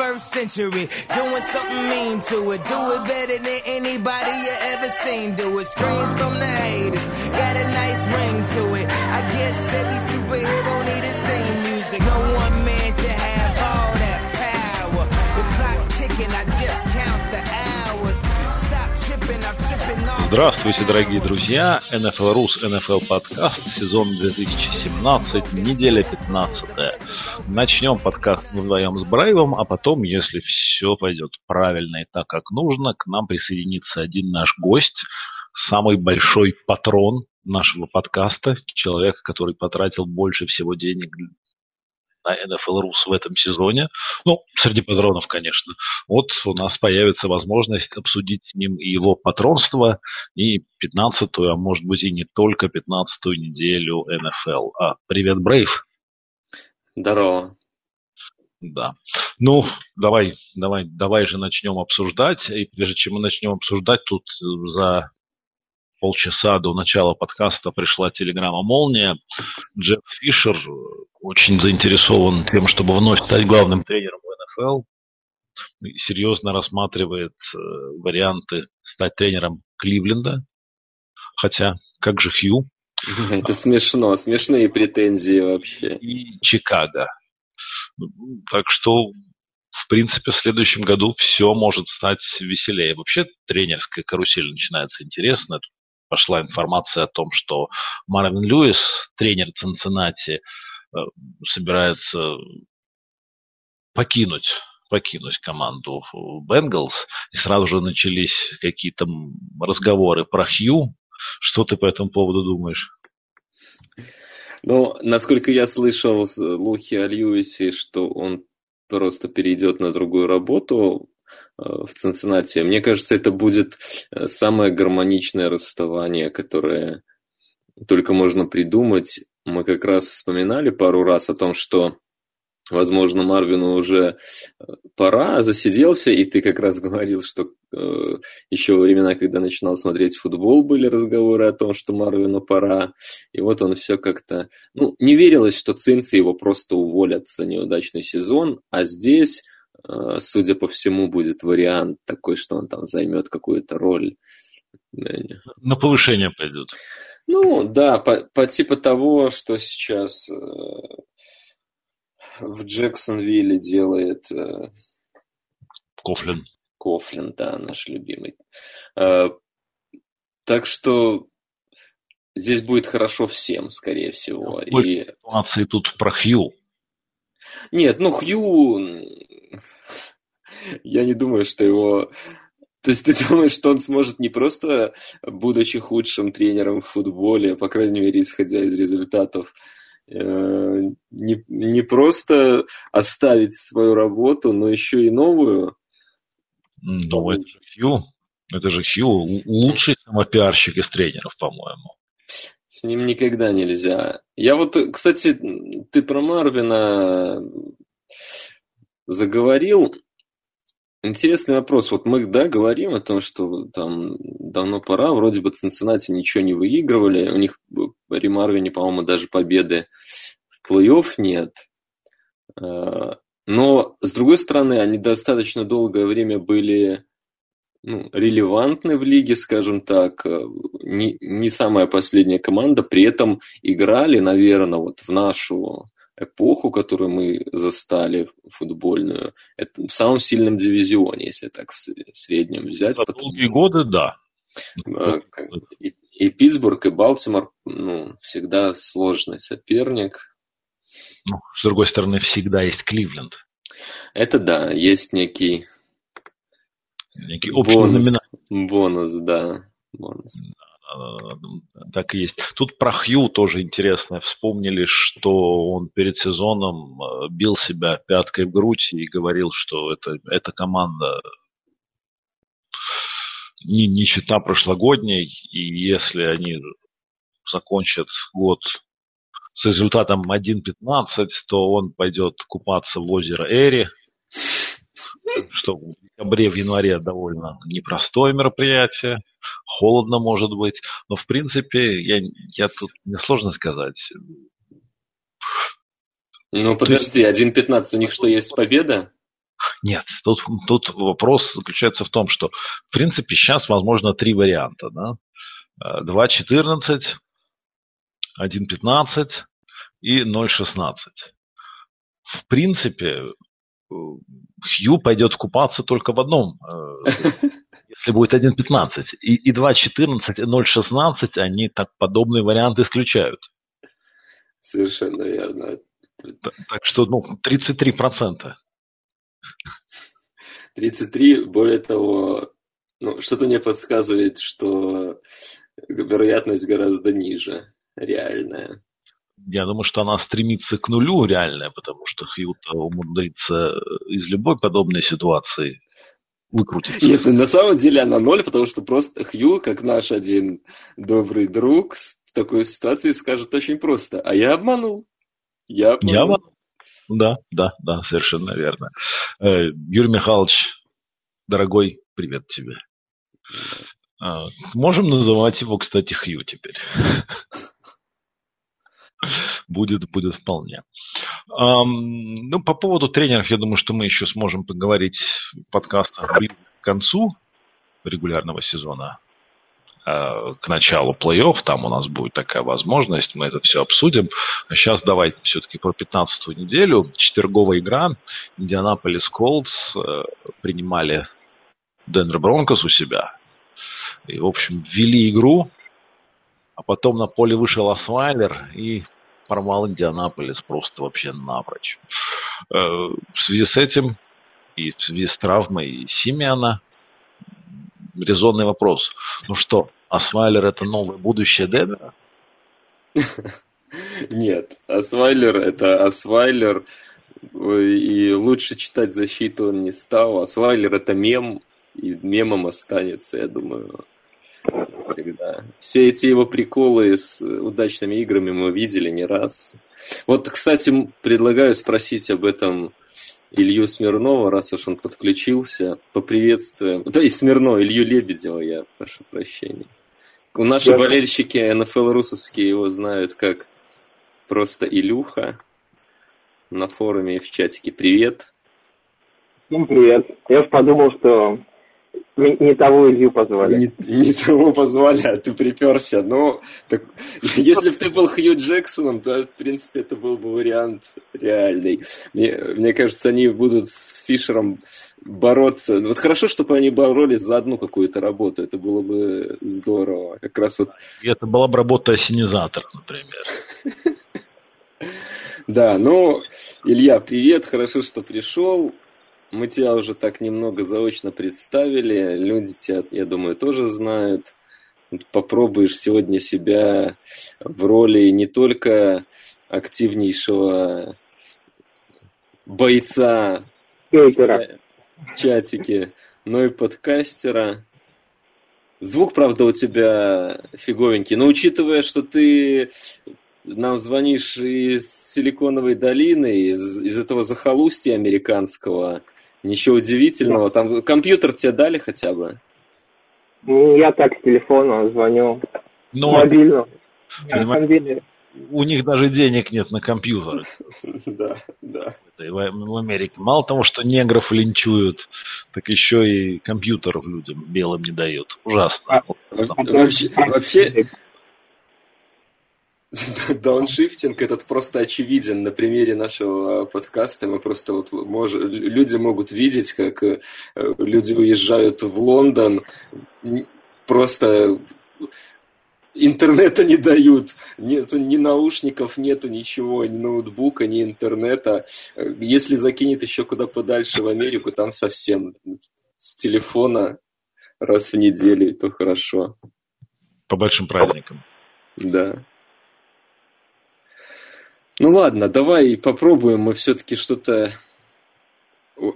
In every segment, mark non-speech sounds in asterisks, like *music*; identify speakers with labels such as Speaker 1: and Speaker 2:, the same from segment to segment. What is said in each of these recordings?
Speaker 1: 21st century. Doing something mean to it. Do it better than anybody you ever seen. Do it. Screams from the haters. Got a nice ring to it. I guess every superhero need his theme music. No one man should have all that power. The clock's ticking. I just count the hours. Stop tripping. I'm tripping off.
Speaker 2: Здравствуйте, дорогие друзья! NFL Рус, NFL подкаст, сезон 2017, неделя 15. Начнем подкаст вдвоем с Брайвом, а потом, если все пойдет правильно и так, как нужно, к нам присоединится один наш гость, самый большой патрон нашего подкаста, человек, который потратил больше всего денег на NFL Рус в этом сезоне. Ну, среди патронов, конечно. Вот у нас появится возможность обсудить с ним и его патронство, и 15-ю, а может быть и не только 15-ю неделю NFL. А, привет, Брейв.
Speaker 3: Здорово.
Speaker 2: Да. Ну, давай, давай, давай же начнем обсуждать. И прежде чем мы начнем обсуждать, тут за полчаса до начала подкаста пришла телеграмма «Молния». Джефф Фишер очень заинтересован тем, чтобы вновь стать главным тренером в НФЛ. Серьезно рассматривает э, варианты стать тренером Кливленда. Хотя, как же Хью? *laughs*
Speaker 3: Это смешно, смешные претензии вообще.
Speaker 2: И Чикаго. Так что, в принципе, в следующем году все может стать веселее. Вообще, тренерская карусель начинается интересно. Пошла информация о том, что Марвин Льюис, тренер Цинциннати, собирается покинуть покинуть команду Бенгалс, и сразу же начались какие-то разговоры про Хью. Что ты по этому поводу думаешь?
Speaker 3: Ну, насколько я слышал слухи о Льюисе, что он просто перейдет на другую работу в Цинциннати, мне кажется, это будет самое гармоничное расставание, которое только можно придумать. Мы как раз вспоминали пару раз о том, что возможно, Марвину уже пора, засиделся, и ты как раз говорил, что э, еще во времена, когда начинал смотреть футбол, были разговоры о том, что Марвину пора, и вот он все как-то... Ну, не верилось, что цинцы его просто уволят за неудачный сезон, а здесь, э, судя по всему, будет вариант такой, что он там займет какую-то роль.
Speaker 2: На повышение пойдет.
Speaker 3: Ну, да, по, по типу того, что сейчас э, в Джексонвилле делает... Э,
Speaker 2: Кофлин.
Speaker 3: Кофлин, да, наш любимый. Э, так что здесь будет хорошо всем, скорее всего.
Speaker 2: Ну, и... ситуации тут про Хью.
Speaker 3: Нет, ну Хью... Я не думаю, что его... То есть ты *laughs* думаешь, что он сможет не просто, будучи худшим тренером в футболе, по крайней мере, исходя из результатов, не, не просто оставить свою работу, но еще и новую.
Speaker 2: Ну, это же Хью. Это же Хью лучший самопиарщик из тренеров, по-моему.
Speaker 3: С ним никогда нельзя. Я вот, кстати, ты про Марвина заговорил. Интересный вопрос. Вот мы, да, говорим о том, что там давно пора. Вроде бы Цинциннати ничего не выигрывали. У них при Марвине, по-моему, даже победы в плей-офф нет. А, но, с другой стороны, они достаточно долгое время были ну, релевантны в лиге, скажем так. Не, не самая последняя команда. При этом играли, наверное, вот в нашу эпоху, которую мы застали футбольную, это в самом сильном дивизионе, если так в среднем взять.
Speaker 2: За потому... долгие годы, да.
Speaker 3: А, и, и Питтсбург, и Балтимор, ну, всегда сложный соперник.
Speaker 2: Ну, с другой стороны, всегда есть Кливленд.
Speaker 3: Это да, есть некий,
Speaker 2: некий бонус,
Speaker 3: бонус, да. Бонус.
Speaker 2: Э, так и есть. Тут про Хью тоже интересно. Вспомнили, что он перед сезоном э, бил себя пяткой в грудь и говорил, что это, эта команда не, не чита прошлогодней, и если они закончат год с результатом 1.15, то он пойдет купаться в озеро Эри, что в декабре, в январе довольно непростое мероприятие холодно может быть. Но, в принципе, я, я тут мне сложно сказать.
Speaker 3: Ну, подожди, 1.15 у них что, есть победа?
Speaker 2: Нет, тут, тут вопрос заключается в том, что в принципе сейчас возможно три варианта. Да? 2.14, 1.15 и 0.16. В принципе, Хью пойдет купаться только в одном, э, *laughs* если будет 1.15. И, и 2.14, и 0.16, они так подобные варианты исключают.
Speaker 3: Совершенно верно.
Speaker 2: Так, так что, ну, 33%.
Speaker 3: 33, более того, ну, что-то мне подсказывает, что вероятность гораздо ниже, реальная.
Speaker 2: Я думаю, что она стремится к нулю реальная, потому что Хьют умудрится из любой подобной ситуации выкрутиться.
Speaker 3: Нет, на самом деле она ноль, потому что просто Хью, как наш один добрый друг, в такой ситуации скажет очень просто. А я обманул. Я обманул. Я обманул.
Speaker 2: Да, да, да, совершенно верно. Э, Юрий Михайлович, дорогой, привет тебе. А, можем называть его, кстати, Хью теперь. *laughs* Будет, будет вполне. Ну, по поводу тренеров, я думаю, что мы еще сможем поговорить в подкастах к концу регулярного сезона, а, к началу плей-офф. Там у нас будет такая возможность, мы это все обсудим. А сейчас давайте все-таки про 15 неделю. Четверговая игра. Индианаполис Колдс э, принимали Денвер Бронкос у себя. И, в общем, ввели игру, а потом на поле вышел Асвайлер и порвал Индианаполис просто вообще напрочь. Э, в связи с этим и в связи с травмой Симеона резонный вопрос. Ну что, Асвайлер это новое будущее Денвера? *laughs*
Speaker 3: Нет, Асвайлер это Асвайлер, и лучше читать защиту он не стал. Асвайлер это мем, и мемом останется, я думаю, Все эти его приколы с удачными играми мы видели не раз. Вот, кстати, предлагаю спросить об этом Илью Смирнова, раз уж он подключился. Поприветствуем. Да и Смирнова, Илью Лебедева, я прошу прощения. У наши я... болельщики НФЛ русовские его знают как просто Илюха на форуме и в чатике. Привет.
Speaker 4: Всем привет. Я подумал, что не, не того Илью позвали.
Speaker 3: Не, не того позвали, а ты приперся. Но так, если бы ты был Хью Джексоном, то, в принципе, это был бы вариант реальный. Мне, мне кажется, они будут с Фишером бороться. Вот хорошо, чтобы они боролись за одну какую-то работу. Это было бы здорово. Как раз вот...
Speaker 2: И это была бы работа осенизатора, например. *laughs*
Speaker 3: Да, ну, Илья, привет, хорошо, что пришел. Мы тебя уже так немного заочно представили. Люди тебя, я думаю, тоже знают. Попробуешь сегодня себя в роли не только активнейшего бойца в чатике, но и подкастера. Звук, правда, у тебя фиговенький, но учитывая, что ты нам звонишь из Силиконовой долины, из, из этого захолустья американского, Ничего удивительного. Там компьютер тебе дали хотя бы?
Speaker 4: Ну, я так с телефона звоню. Но... Мобильно.
Speaker 2: У них даже денег нет на компьютер. *laughs*
Speaker 3: Да, да.
Speaker 2: В Америке. Мало того, что негров линчуют, так еще и компьютеров людям белым не дают. Ужасно. А,
Speaker 3: вообще, вообще, *laughs* Дауншифтинг этот просто очевиден на примере нашего подкаста. Мы просто вот мож... люди могут видеть, как э, люди уезжают в Лондон, просто интернета не дают, нету ни наушников, нету ничего, ни ноутбука, ни интернета. Если закинет еще куда подальше в Америку, там совсем с телефона раз в неделю, то хорошо.
Speaker 2: По большим праздникам.
Speaker 3: Да. Ну ладно, давай попробуем мы все-таки что-то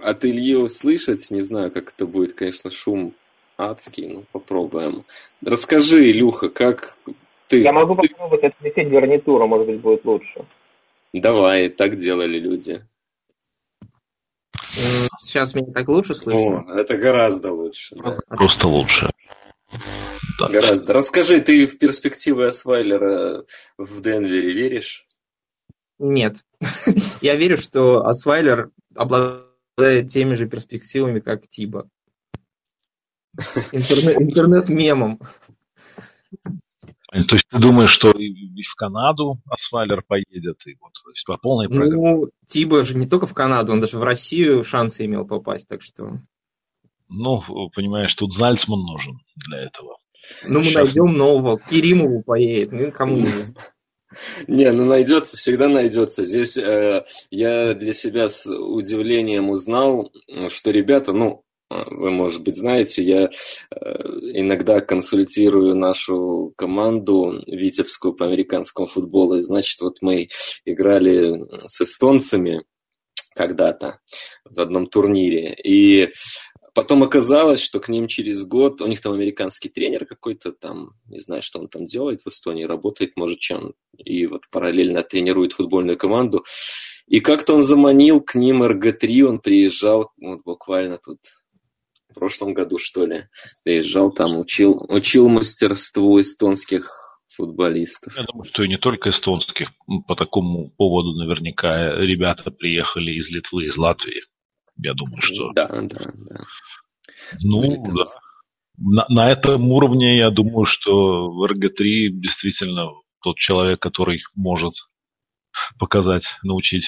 Speaker 3: от Ильи услышать. Не знаю, как это будет, конечно, шум адский, но попробуем. Расскажи, Илюха, как ты...
Speaker 4: Я могу попробовать отключить гарнитуру, может быть, будет лучше.
Speaker 3: Давай, так делали люди.
Speaker 5: Сейчас меня так лучше слышно?
Speaker 3: О, это гораздо лучше. Да.
Speaker 2: Просто лучше.
Speaker 3: Гораздо. Расскажи, ты в перспективы Асвайлера в Денвере веришь?
Speaker 5: Нет. *laughs* Я верю, что Асвайлер обладает теми же перспективами, как Тиба. Интернет-мемом.
Speaker 2: То есть ты думаешь, что и в Канаду Асфалер поедет, и вот то есть по полной
Speaker 5: программе? Ну, Тиба же не только в Канаду, он даже в Россию шансы имел попасть, так что...
Speaker 2: Ну, понимаешь, тут Зальцман нужен для этого.
Speaker 5: Ну, мы Сейчас... найдем нового. Киримову поедет, ну, кому нужен.
Speaker 3: Не, ну найдется, всегда найдется. Здесь э, я для себя с удивлением узнал, что ребята, ну, вы, может быть, знаете, я э, иногда консультирую нашу команду витебскую по американскому футболу. И, значит, вот мы играли с эстонцами когда-то в одном турнире. И Потом оказалось, что к ним через год, у них там американский тренер какой-то там, не знаю, что он там делает в Эстонии, работает, может, чем, и вот параллельно тренирует футбольную команду. И как-то он заманил к ним РГ-3, он приезжал вот буквально тут в прошлом году, что ли, приезжал там, учил, учил мастерству эстонских футболистов.
Speaker 2: Я думаю, что и не только эстонских. По такому поводу наверняка ребята приехали из Литвы, из Латвии. Я думаю, что...
Speaker 3: Да, да, да.
Speaker 2: Ну, да. На, на этом уровне я думаю, что в РГ-3 действительно тот человек, который может показать, научить.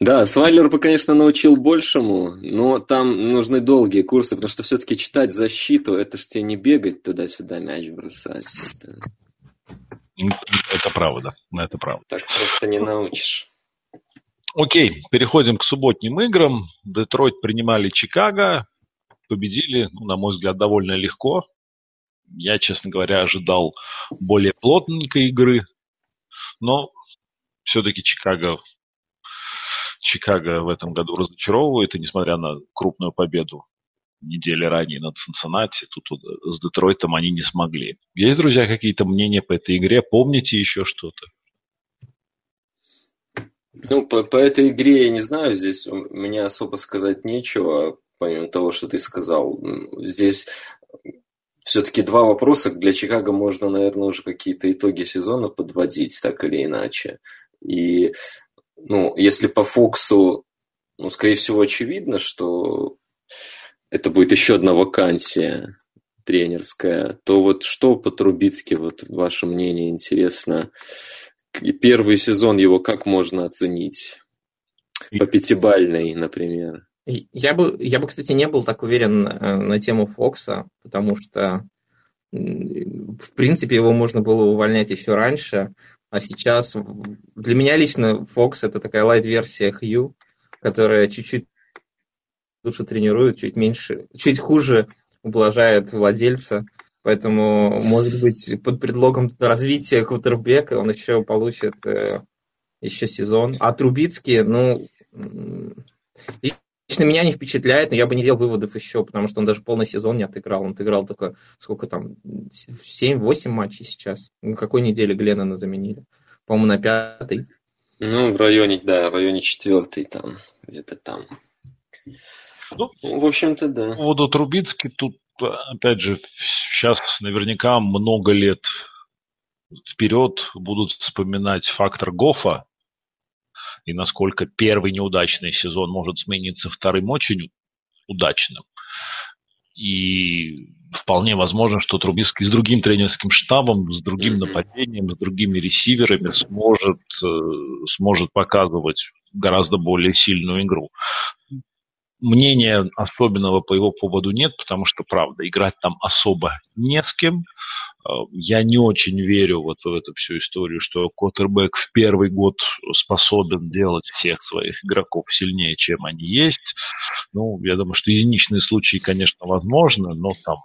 Speaker 3: Да, Свайлер бы, конечно, научил большему, но там нужны долгие курсы, потому что все-таки читать защиту, это же тебе не бегать туда-сюда мяч бросать. Это,
Speaker 2: это правда, это правда.
Speaker 3: Так просто не научишь.
Speaker 2: Окей, переходим к субботним играм. Детройт принимали Чикаго, победили, ну, на мой взгляд, довольно легко. Я, честно говоря, ожидал более плотненькой игры, но все-таки Чикаго, Чикаго в этом году разочаровывает, и несмотря на крупную победу недели ранее над Цинциннати, тут с Детройтом они не смогли. Есть, друзья, какие-то мнения по этой игре? Помните еще что-то?
Speaker 3: Ну, по, по этой игре я не знаю, здесь меня особо сказать нечего, помимо того, что ты сказал. Здесь все-таки два вопроса. Для Чикаго можно, наверное, уже какие-то итоги сезона подводить, так или иначе. И, ну, если по Фоксу, ну, скорее всего, очевидно, что это будет еще одна вакансия тренерская, то вот что по Трубицке, вот ваше мнение интересно, первый сезон его как можно оценить? По пятибальной, например.
Speaker 5: Я бы, я бы, кстати, не был так уверен э, на тему Фокса, потому что, в принципе, его можно было увольнять еще раньше, а сейчас для меня лично Фокс это такая лайт-версия Хью, которая чуть-чуть лучше тренирует, чуть меньше, чуть хуже ублажает владельца, Поэтому, может быть, под предлогом развития квотербека он еще получит э, еще сезон. А Трубицкий, ну, лично меня не впечатляет, но я бы не делал выводов еще, потому что он даже полный сезон не отыграл. Он отыграл только, сколько там, 7-8 матчей сейчас. На какой неделе Гленнона заменили? По-моему, на пятой.
Speaker 3: Ну, в районе, да, в районе четвертой там, где-то там.
Speaker 2: Ну, в общем-то, да. По поводу Трубицки тут опять же, сейчас наверняка много лет вперед будут вспоминать фактор Гофа и насколько первый неудачный сезон может смениться вторым очень удачным. И вполне возможно, что Трубицкий с другим тренерским штабом, с другим нападением, с другими ресиверами сможет, э, сможет показывать гораздо более сильную игру мнения особенного по его поводу нет, потому что, правда, играть там особо не с кем. Э, я не очень верю вот в эту всю историю, что Коттербек в первый год способен делать всех своих игроков сильнее, чем они есть. Ну, я думаю, что единичные случаи, конечно, возможны, но там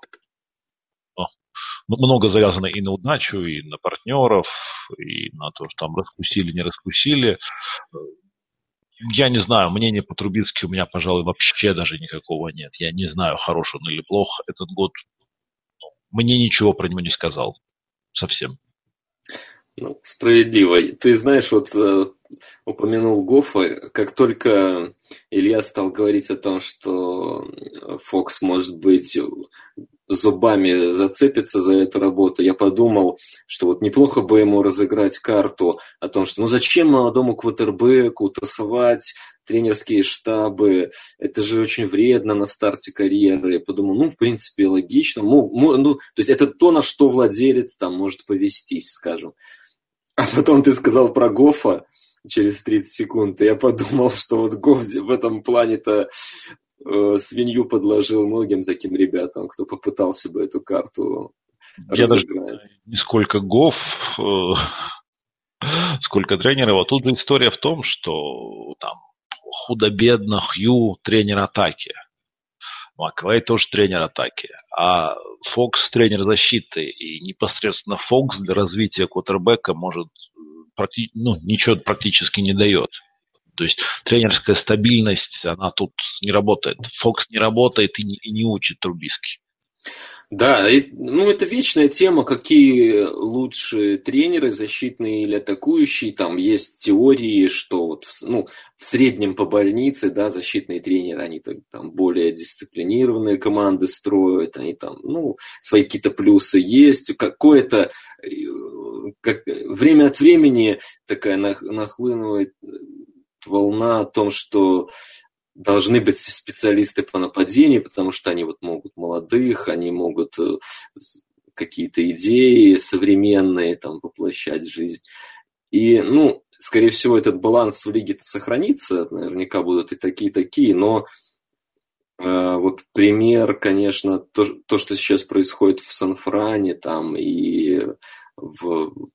Speaker 2: ну, много завязано и на удачу, и на партнеров, и на то, что там раскусили, не раскусили я не знаю, мнения по Трубински у меня, пожалуй, вообще даже никакого нет. Я не знаю, хорош он или плох. Этот год ну, мне ничего про него не сказал. Совсем.
Speaker 3: Ну, справедливо. Ты знаешь, вот э, упомянул Гофа, как только Илья стал говорить о том, что Фокс может быть зубами зацепится за эту работу, я подумал, что вот неплохо бы ему разыграть карту о том, что ну зачем молодому квотербеку тасовать тренерские штабы, это же очень вредно на старте карьеры. Я подумал, ну, в принципе, логично. Ну, то есть это то, на что владелец там может повестись, скажем. А потом ты сказал про Гофа через 30 секунд, и я подумал, что вот Гоф в этом плане-то э, свинью подложил многим таким ребятам, кто попытался бы эту карту
Speaker 2: я разыграть. даже не сколько Гоф, э, сколько тренеров. А тут история в том, что там худо-бедно Хью тренер атаки. Маквей тоже тренер атаки. А Фокс тренер защиты. И непосредственно Фокс для развития квотербека может практи- ну, ничего практически не дает. То есть тренерская стабильность, она тут не работает. Фокс не работает и не, и не учит Трубиский.
Speaker 3: Да, и, ну это вечная тема, какие лучше тренеры, защитные или атакующие. Там есть теории, что вот в, ну, в среднем по больнице, да, защитные тренеры, они там более дисциплинированные команды строят, они там, ну, свои какие-то плюсы есть. Какое-то э, как, время от времени такая нахлынывает волна о том, что должны быть специалисты по нападению, потому что они вот могут молодых, они могут э, какие-то идеи современные там воплощать в жизнь. И, ну, скорее всего, этот баланс в лиге сохранится, наверняка будут и такие, и такие, но э, вот пример, конечно, то, то, что сейчас происходит в Сан-Фране там и в,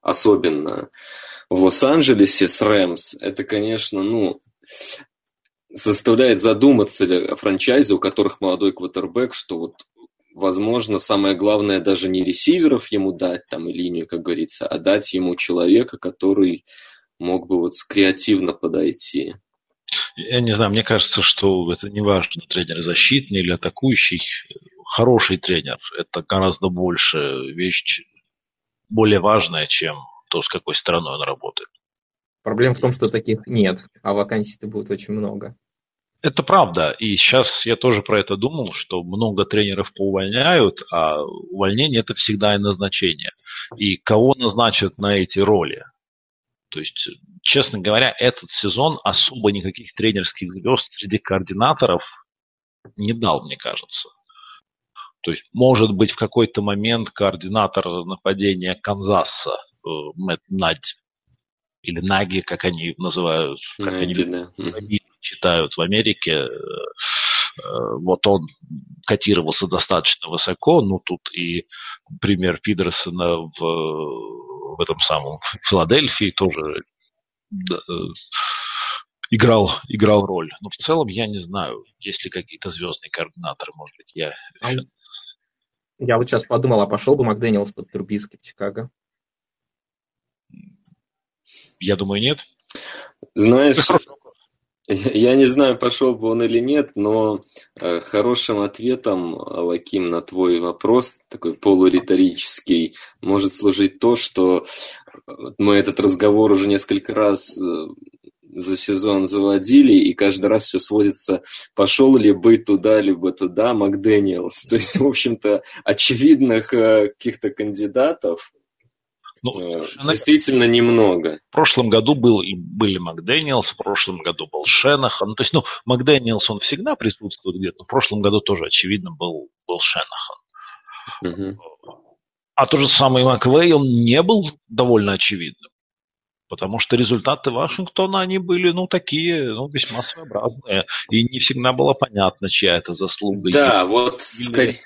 Speaker 3: особенно в Лос-Анджелесе с Рэмс, это, конечно, ну, заставляет задуматься о франчайзе, у которых молодой квотербек, что вот возможно, самое главное даже не ресиверов ему дать, там, и линию, как говорится, а дать ему человека, который мог бы вот креативно подойти.
Speaker 2: Я не знаю, мне кажется, что это не важно, тренер защитный или атакующий. Хороший тренер – это гораздо больше вещь, более важная, чем то, с какой стороной он работает.
Speaker 5: Проблема в том, что таких нет, а вакансий-то будет очень много.
Speaker 2: Это правда. И сейчас я тоже про это думал, что много тренеров поувольняют, а увольнение это всегда и назначение. И кого назначат на эти роли? То есть, честно говоря, этот сезон особо никаких тренерских звезд среди координаторов не дал, мне кажется. То есть, может быть, в какой-то момент координатор нападения Канзаса э, Мэтт Надь или Наги, как они называют, как Наги, они да читают в Америке, э, э, вот он котировался достаточно высоко, ну тут и пример Пидерсона в, в этом самом Филадельфии тоже э, играл, играл роль. Но в целом я не знаю, есть ли какие-то звездные координаторы, может быть, я...
Speaker 5: Я вот сейчас подумал, а пошел бы Макдэниелс под Трубиски в Чикаго?
Speaker 2: Я думаю, нет.
Speaker 3: Знаешь, я не знаю, пошел бы он или нет, но э, хорошим ответом, Лаким, на твой вопрос, такой полуриторический, может служить то, что э, мы этот разговор уже несколько раз э, за сезон заводили, и каждый раз все сводится, пошел ли бы туда, либо туда Макдэниелс. *laughs* То есть, в общем-то, очевидных каких-то кандидатов ну, э, действительно немного.
Speaker 2: В прошлом году был, и были Макдэниелс, в прошлом году был Шенахан. Ну, то есть, ну, Макдэниелс, он всегда присутствует где-то, но в прошлом году тоже, очевидно, был, был Шенахан. Угу. А тот же самый Маквей, он не был довольно очевидным. Потому что результаты Вашингтона, они были, ну, такие, ну, весьма своеобразные. И не всегда было понятно, чья это заслуга.
Speaker 3: Да, вот скорее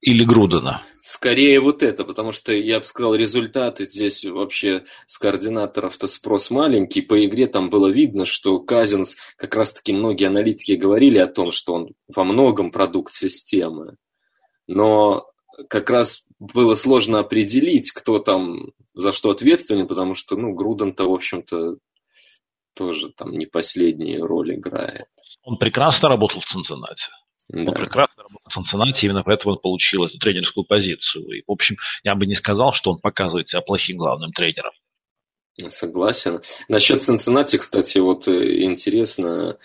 Speaker 2: или Грудена?
Speaker 3: Скорее вот это, потому что я бы сказал, результаты здесь вообще с координаторов-то спрос маленький. По игре там было видно, что Казинс, как раз-таки многие аналитики говорили о том, что он во многом продукт системы. Но как раз было сложно определить, кто там за что ответственен, потому что, ну, Груден-то, в общем-то, тоже там не последнюю роль играет.
Speaker 2: Он прекрасно работал в Да. Он прекрасно работал в Цинциннати, именно поэтому он получил эту тренерскую позицию. И, в общем, я бы не сказал, что он показывает себя плохим главным тренером.
Speaker 3: Согласен. Насчет Цинциннати, кстати, вот э, интересно,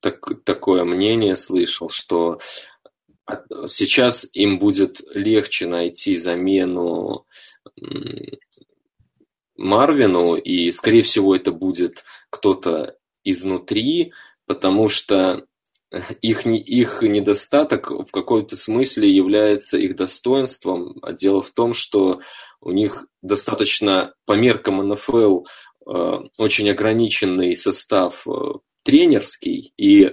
Speaker 3: так, такое мнение слышал, что сейчас им будет легче найти замену Марвину, и, скорее всего, это будет кто-то изнутри, потому что их, их недостаток в каком-то смысле является их достоинством. А дело в том, что у них достаточно по меркам НФЛ э, очень ограниченный состав э, тренерский, и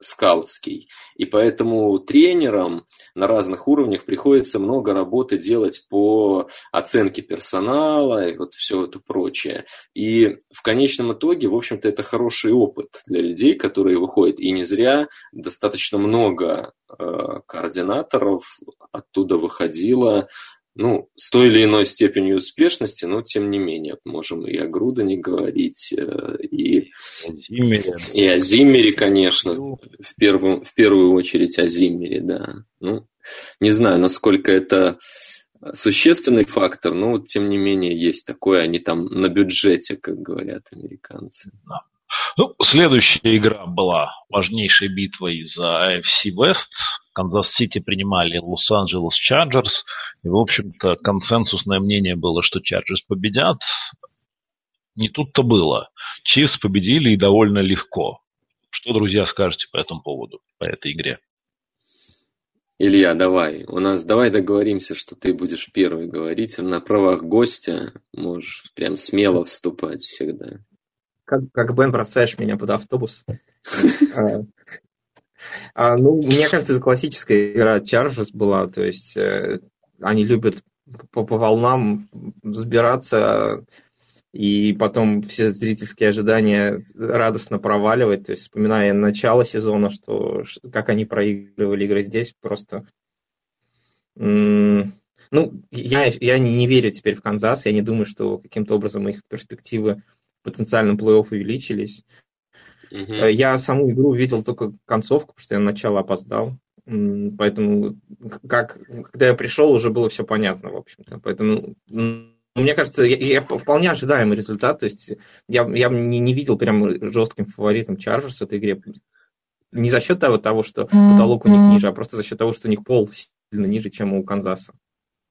Speaker 3: скаутский. И поэтому тренерам на разных уровнях приходится много работы делать по оценке персонала и вот все это прочее. И в конечном итоге, в общем-то, это хороший опыт для людей, которые выходят. И не зря достаточно много э, координаторов оттуда выходило ну, с той или иной степенью успешности, но тем не менее, можем и о Грудане говорить, э, и, Зиммере. и о Зиммере, конечно, в первую, в первую очередь о Зиммере, да. Ну, не знаю, насколько это существенный фактор, но вот, тем не менее есть такое, они там на бюджете, как говорят американцы.
Speaker 2: Да. Ну, следующая игра была важнейшей битвой за AFC West. Канзас-Сити принимали Лос-Анджелес Чарджерс. И, в общем-то, консенсусное мнение было, что Чарджерс победят. Не тут-то было. Чифс победили и довольно легко. Что, друзья, скажете по этому поводу, по этой игре?
Speaker 3: Илья, давай. У нас давай договоримся, что ты будешь первый говорить. На правах гостя можешь прям смело вступать всегда.
Speaker 5: Как, как Бен бросаешь меня под автобус. *laughs* А, а, ну, мне кажется, это классическая игра Чарджерс была. То есть э, они любят по, по волнам взбираться и потом все зрительские ожидания радостно проваливать. То есть, вспоминая начало сезона, что как они проигрывали игры здесь, просто... Ну, я, я не, не верю теперь в Канзас, я не думаю, что каким-то образом их перспективы в потенциальном плей-офф увеличились. Угу. Я саму игру видел только концовку, потому что я на начало опоздал. Поэтому, как, когда я пришел, уже было все понятно, в общем-то. Поэтому, мне кажется, я, я вполне ожидаемый результат. То есть я, я не, не видел прям жестким фаворитом Чарджерс в этой игре. Не за счет того, того, что потолок у них ниже, а просто за счет того, что у них пол сильно ниже, чем у Канзаса.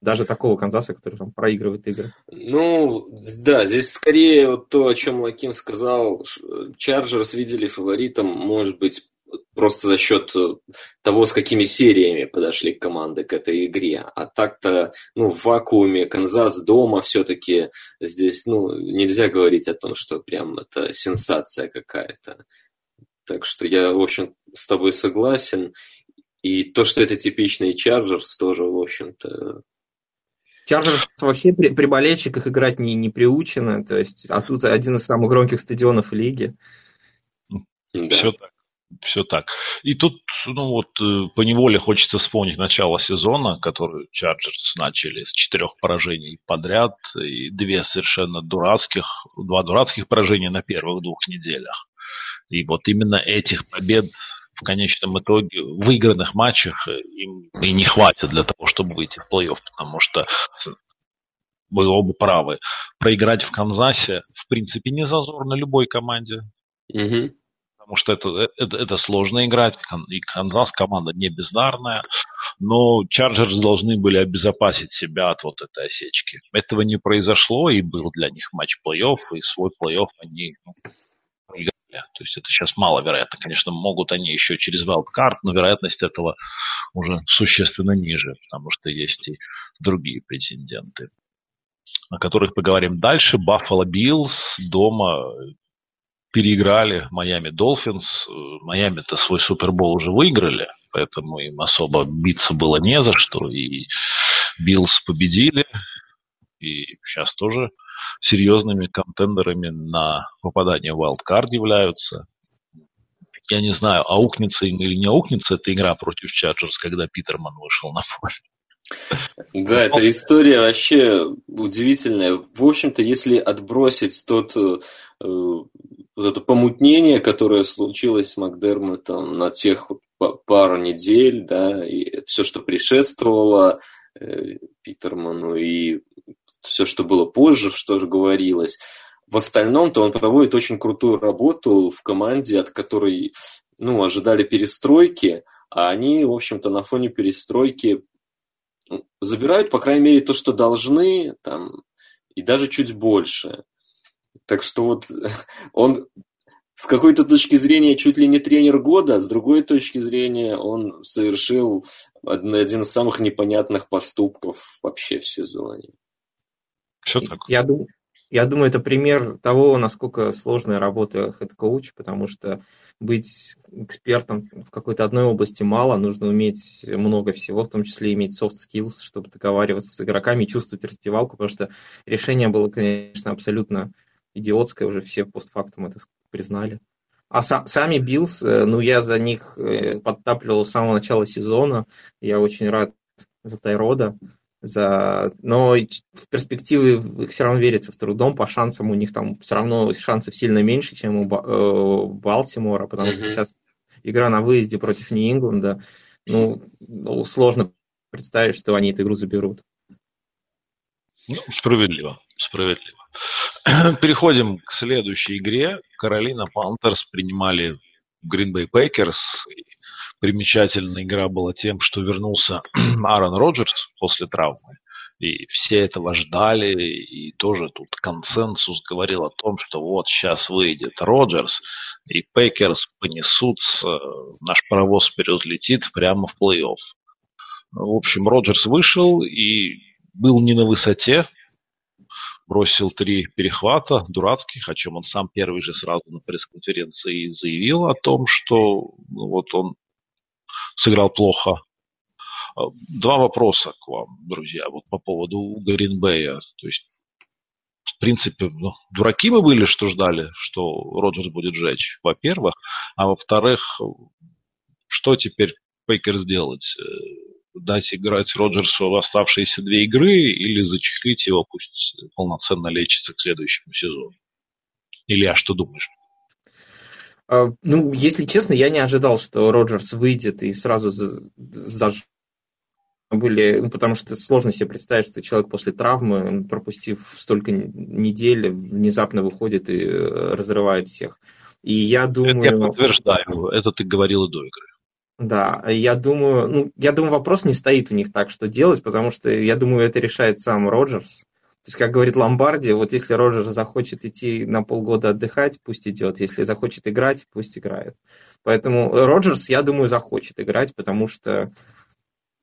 Speaker 5: Даже такого Канзаса, который там проигрывает игры.
Speaker 3: Ну, да, здесь скорее вот то, о чем Лаким сказал. Чарджерс видели фаворитом, может быть, просто за счет э, того, с какими сериями подошли команды к этой игре. А так-то, ну, в вакууме Канзас дома все-таки здесь, ну, нельзя говорить о том, что прям это сенсация какая-то. Так что я, в общем, с тобой согласен. И то, что это типичный Чарджерс, тоже, в общем-то,
Speaker 5: Чарджерс вообще при, при болельщиках играть не, не приучено, то есть, а тут один из самых громких стадионов лиги.
Speaker 2: Да. Все так все так. И тут, ну вот, э, поневоле хочется вспомнить начало сезона, которой Чарджерс начали с четырех поражений подряд, и две совершенно дурацких, два дурацких поражения на первых двух неделях. И вот именно этих побед в конечном итоге в выигранных матчах им и не хватит для того, чтобы выйти в плей-офф, потому что вы оба правы. Проиграть в Канзасе, в принципе, не зазорно любой команде. Угу потому что это, это, это сложно играть, и Канзас команда не бездарная, но Чарджерс должны были обезопасить себя от вот этой осечки. Этого не произошло, и был для них матч плей-офф, и свой плей-офф они ну, проиграли. То есть это сейчас маловероятно. Конечно, могут они еще через wild card, но вероятность этого уже существенно ниже, потому что есть и другие претенденты о которых поговорим дальше. Баффало Биллс дома переиграли Майами Долфинс. Майами-то свой Супербол уже выиграли, поэтому им особо биться было не за что. И Биллс победили, и сейчас тоже серьезными контендерами на попадание в Wildcard являются. Я не знаю, аукнется им или не аукнется эта игра против Чарджерс, когда Питерман вышел на поле.
Speaker 3: Да, эта история вообще удивительная. В общем-то, если отбросить тот э, вот это помутнение, которое случилось с Макдермотом на тех пару недель, да, и все, что предшествовало э, Питерману, и все, что было позже, что же говорилось. В остальном-то он проводит очень крутую работу в команде, от которой ну, ожидали перестройки, а они, в общем-то, на фоне перестройки забирают, по крайней мере, то, что должны, там, и даже чуть больше. Так что вот *laughs* он с какой-то точки зрения чуть ли не тренер года, а с другой точки зрения он совершил один из самых непонятных поступков вообще в сезоне.
Speaker 5: Все так. Я думаю, я думаю, это пример того, насколько сложная работа head coach, потому что быть экспертом в какой-то одной области мало, нужно уметь много всего, в том числе иметь soft skills, чтобы договариваться с игроками чувствовать раздевалку, потому что решение было, конечно, абсолютно идиотское, уже все постфактум это признали. А сам, сами Биллс, э, ну, я за них э, подтапливал с самого начала сезона. Я очень рад за Тайрода. За... Но в перспективе все равно верится с трудом. По шансам у них там все равно шансов сильно меньше, чем у э, Балтимора, потому mm-hmm. что сейчас игра на выезде против Нью-Ингланда. Ну, ну, сложно представить, что они эту игру заберут.
Speaker 2: Ну, справедливо, справедливо. *clears throat* Переходим к следующей игре. Каролина Пантерс принимали Green Bay Packers. Примечательная игра была тем, что вернулся *clears throat* Аарон Роджерс после травмы. И все этого ждали, и тоже тут консенсус говорил о том, что вот сейчас выйдет Роджерс, и Пейкерс понесутся, наш паровоз вперед летит прямо в плей-офф. В общем, Роджерс вышел и был не на высоте, бросил три перехвата дурацких, о чем он сам первый же сразу на пресс-конференции заявил о том, что ну, вот он сыграл плохо. А, два вопроса к вам, друзья, вот по поводу Гринбея. То есть, в принципе, ну, дураки мы были, что ждали, что Роджерс будет жечь, во-первых. А во-вторых, что теперь Пейкер сделать? Дать играть Роджерсу в оставшиеся две игры или зачехлить его, пусть полноценно лечится к следующему сезону? Илья, что думаешь?
Speaker 5: А, ну, если честно, я не ожидал, что Роджерс выйдет и сразу заж были, ну, потому что сложно себе представить, что человек после травмы, пропустив столько недель, внезапно выходит и э, разрывает всех. И я думаю... Это
Speaker 2: я подтверждаю, это ты говорил и до игры.
Speaker 5: Да, я думаю, ну, я думаю, вопрос не стоит у них так, что делать, потому что я думаю, это решает сам Роджерс. То есть, как говорит Ломбарди, вот если Роджерс захочет идти на полгода отдыхать, пусть идет. Если захочет играть, пусть играет. Поэтому Роджерс, я думаю, захочет играть, потому что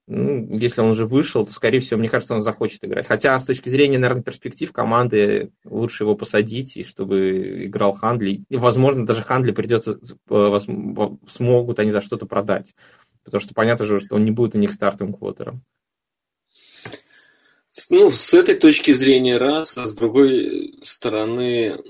Speaker 5: ну, если он уже вышел, то, скорее всего, мне кажется, он захочет играть. Хотя, с точки зрения, наверное, перспектив команды, лучше его посадить, и чтобы играл Хандли. И, возможно, даже Хандли придется, э, смогут они за что-то продать. Потому что понятно же, что он не будет у них стартовым квотером.
Speaker 3: Ну, с этой точки зрения раз, а с другой стороны,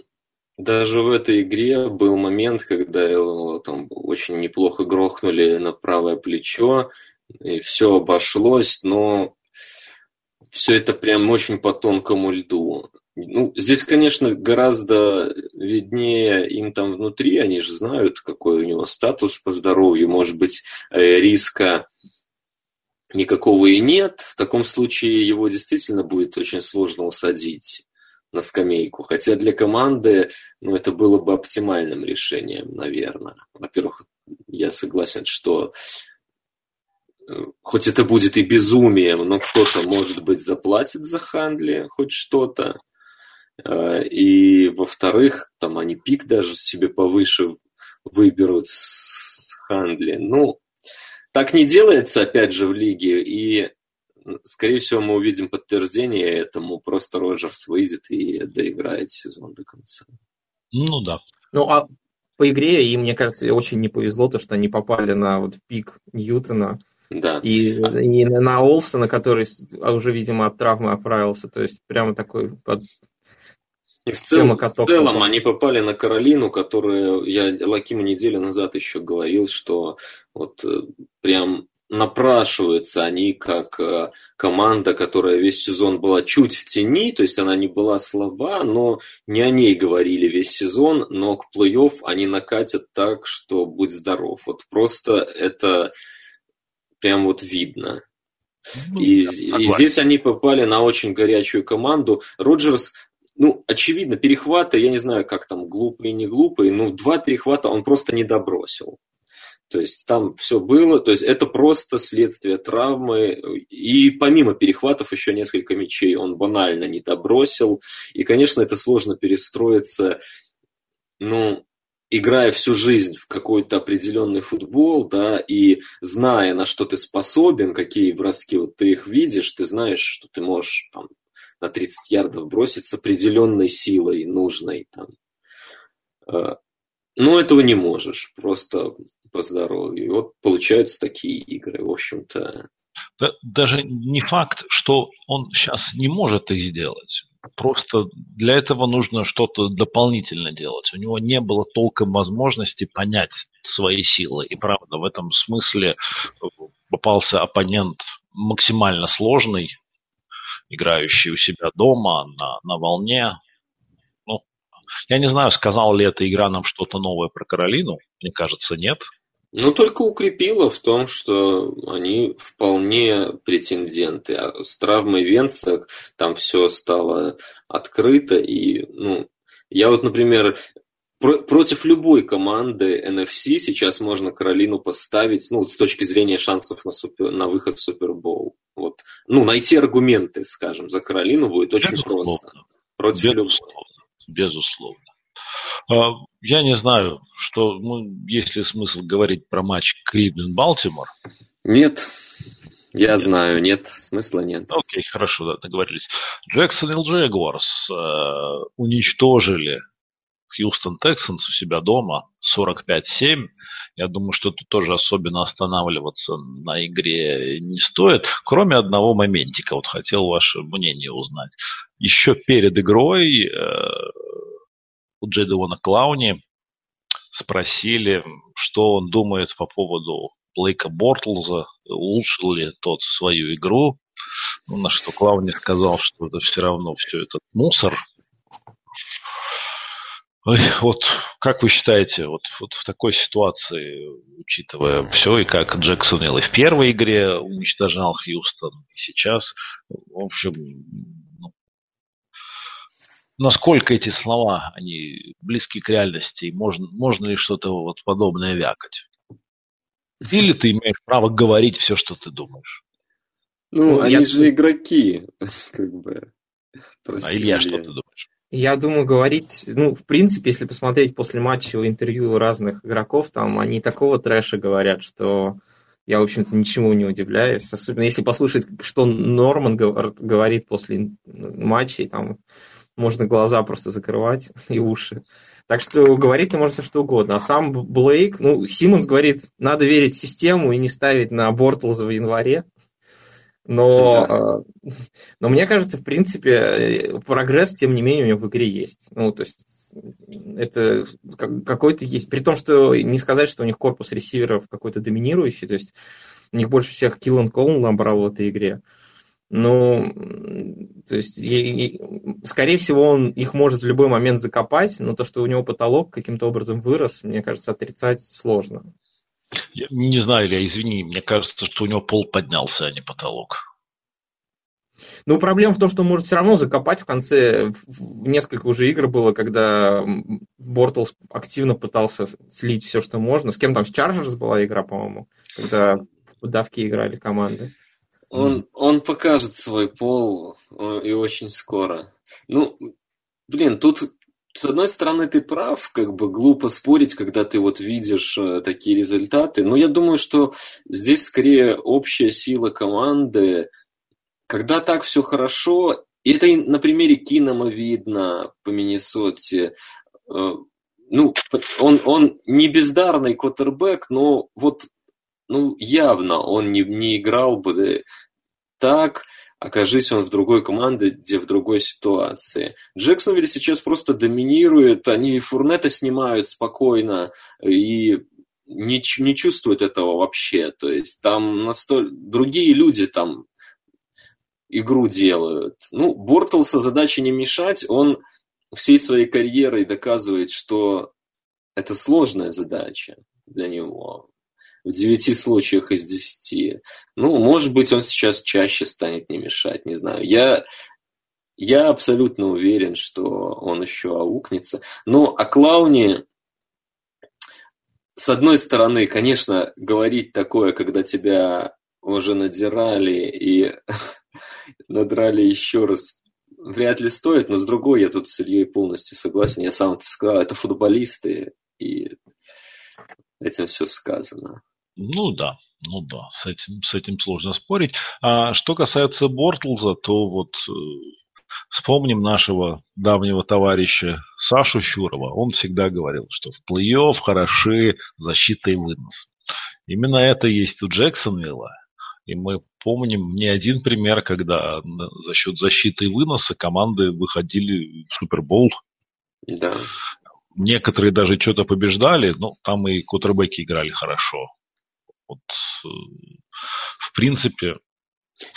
Speaker 3: даже в этой игре был момент, когда его там очень неплохо грохнули на правое плечо, и все обошлось, но все это прям очень по тонкому льду. Ну, здесь, конечно, гораздо виднее им там внутри, они же знают, какой у него статус по здоровью, может быть, э, риска никакого и нет. В таком случае его действительно будет очень сложно усадить на скамейку. Хотя для команды ну, это было бы оптимальным решением, наверное. Во-первых, я согласен, что хоть это будет и безумием, но кто-то, может быть, заплатит за Хандли хоть что-то. А, и, во-вторых, там они пик даже себе повыше выберут с Хандли. Ну, так не делается, опять же, в лиге, и, скорее всего, мы увидим подтверждение этому. Просто Роджерс выйдет и доиграет сезон до конца.
Speaker 2: Ну да.
Speaker 5: Ну, а по игре им, мне кажется, очень не повезло, то, что они попали на вот пик Ньютона,
Speaker 3: да.
Speaker 5: И, и на Олсона, который уже, видимо, от травмы оправился. То есть прямо такой под...
Speaker 3: И в целом, в целом они попали на Каролину, которая, я Лакиму неделю назад еще говорил, что вот э, прям напрашиваются они как э, команда, которая весь сезон была чуть в тени, то есть она не была слаба, но не о ней говорили весь сезон, но к плей-офф они накатят так, что будь здоров. Вот просто это прям вот видно. Ну, и, и здесь они попали на очень горячую команду. Роджерс, ну, очевидно, перехваты, я не знаю, как там, глупые, не глупые, но два перехвата он просто не добросил. То есть там все было, то есть это просто следствие травмы. И помимо перехватов еще несколько мячей он банально не добросил. И, конечно, это сложно перестроиться, ну, играя всю жизнь в какой-то определенный футбол, да, и зная, на что ты способен, какие броски вот ты их видишь, ты знаешь, что ты можешь там на 30 ярдов бросить с определенной силой нужной. Там. Э, но этого не можешь, просто по здоровью. И вот получаются такие игры, в общем-то.
Speaker 2: Даже не факт, что он сейчас не может их сделать. Просто для этого нужно что-то дополнительно делать. У него не было толком возможности понять свои силы. И правда, в этом смысле попался оппонент максимально сложный, играющий у себя дома на, на волне. Ну, я не знаю, сказал ли эта игра нам что-то новое про Каролину. Мне кажется, нет.
Speaker 3: Ну, только укрепило в том, что они вполне претенденты. А с травмой Венца там все стало открыто. И, ну, я вот, например, про- против любой команды NFC сейчас можно Каролину поставить, ну, с точки зрения шансов на, супер, на выход в Супербоул. Вот. Ну, найти аргументы, скажем, за Каролину будет очень Безусловно. просто.
Speaker 2: Против Безусловно. Безусловно. А, я не знаю, что, ну, есть ли смысл говорить про матч Кливленд-Балтимор?
Speaker 3: Нет. Я нет. знаю, нет, смысла нет.
Speaker 2: Окей, хорошо, да, договорились. Джексон и Джегуарс э, уничтожили Хьюстон Тексанс у себя дома 45-7. Я думаю, что тут тоже особенно останавливаться на игре не стоит, кроме одного моментика. Вот хотел ваше мнение узнать. Еще перед игрой э, у Джейдевона Клауни спросили, что он думает по поводу Блейка Бортлза, улучшил ли тот свою игру. Ну, на что Клауни сказал, что это все равно все этот мусор. Вот как вы считаете, вот, вот в такой ситуации, учитывая все, и как Джексон и в первой игре уничтожал Хьюстон, и сейчас, в общем, насколько эти слова, они близки к реальности, и можно, можно ли что-то вот подобное вякать? Или ты имеешь право говорить все, что ты думаешь?
Speaker 3: Ну, ну они я... же игроки, *laughs* как бы.
Speaker 2: Прости, а Илья, что ты думаешь?
Speaker 5: Я думаю, говорить, ну, в принципе, если посмотреть после матча интервью разных игроков, там они такого трэша говорят, что я, в общем-то, ничему не удивляюсь. Особенно если послушать, что Норман говорит после матчей, там можно глаза просто закрывать *laughs* и уши. Так что говорить можно все что угодно. А сам Блейк, ну, Симмонс говорит, надо верить в систему и не ставить на Бортлза в январе. Но, да. Э, *laughs* но мне кажется, в принципе, э, прогресс, тем не менее, у него в игре есть. Ну, то есть, это какой-то есть. При том, что не сказать, что у них корпус ресиверов какой-то доминирующий. То есть, у них больше всех Киллан Коул набрал в этой игре. Ну, то есть, скорее всего, он их может в любой момент закопать, но то, что у него потолок каким-то образом вырос, мне кажется, отрицать сложно.
Speaker 2: Я не знаю, Илья, извини, мне кажется, что у него пол поднялся, а не потолок.
Speaker 5: Ну, проблема в том, что он может все равно закопать в конце. В несколько уже игр было, когда Бортлс активно пытался слить все, что можно. С кем там, с Чарджерс была игра, по-моему, когда в давки играли команды.
Speaker 3: Он, он покажет свой пол и очень скоро. Ну, блин, тут с одной стороны ты прав, как бы глупо спорить, когда ты вот видишь э, такие результаты, но я думаю, что здесь скорее общая сила команды. Когда так все хорошо, и это на примере Кинома видно по Миннесоте, э, ну, он, он не бездарный квотербек, но вот ну, явно он не, не играл бы так, окажись он в другой команде, где в другой ситуации. Джексонвилл сейчас просто доминирует, они Фурнета снимают спокойно и не, не чувствуют этого вообще. То есть там настолько... Другие люди там игру делают. Ну, Бортлса задача не мешать, он всей своей карьерой доказывает, что это сложная задача для него в девяти случаях из десяти. Ну, может быть, он сейчас чаще станет не мешать, не знаю. Я, я абсолютно уверен, что он еще аукнется. Но о Клауне с одной стороны, конечно, говорить такое, когда тебя уже надирали и *laughs* надрали еще раз, вряд ли стоит, но с другой, я тут с Ильей полностью согласен, я сам это сказал, это футболисты, и этим все сказано.
Speaker 2: Ну да, ну да, с этим, с этим сложно спорить. А что касается Бортлза, то вот э, вспомним нашего давнего товарища Сашу Щурова. Он всегда говорил, что в плей-офф хороши защита и вынос. Именно это есть у Джексонвилла. И мы помним не один пример, когда за счет защиты и выноса команды выходили в Супербол.
Speaker 3: Да.
Speaker 2: Некоторые даже что-то побеждали, но там и кутербеки играли хорошо. Вот, э, в принципе,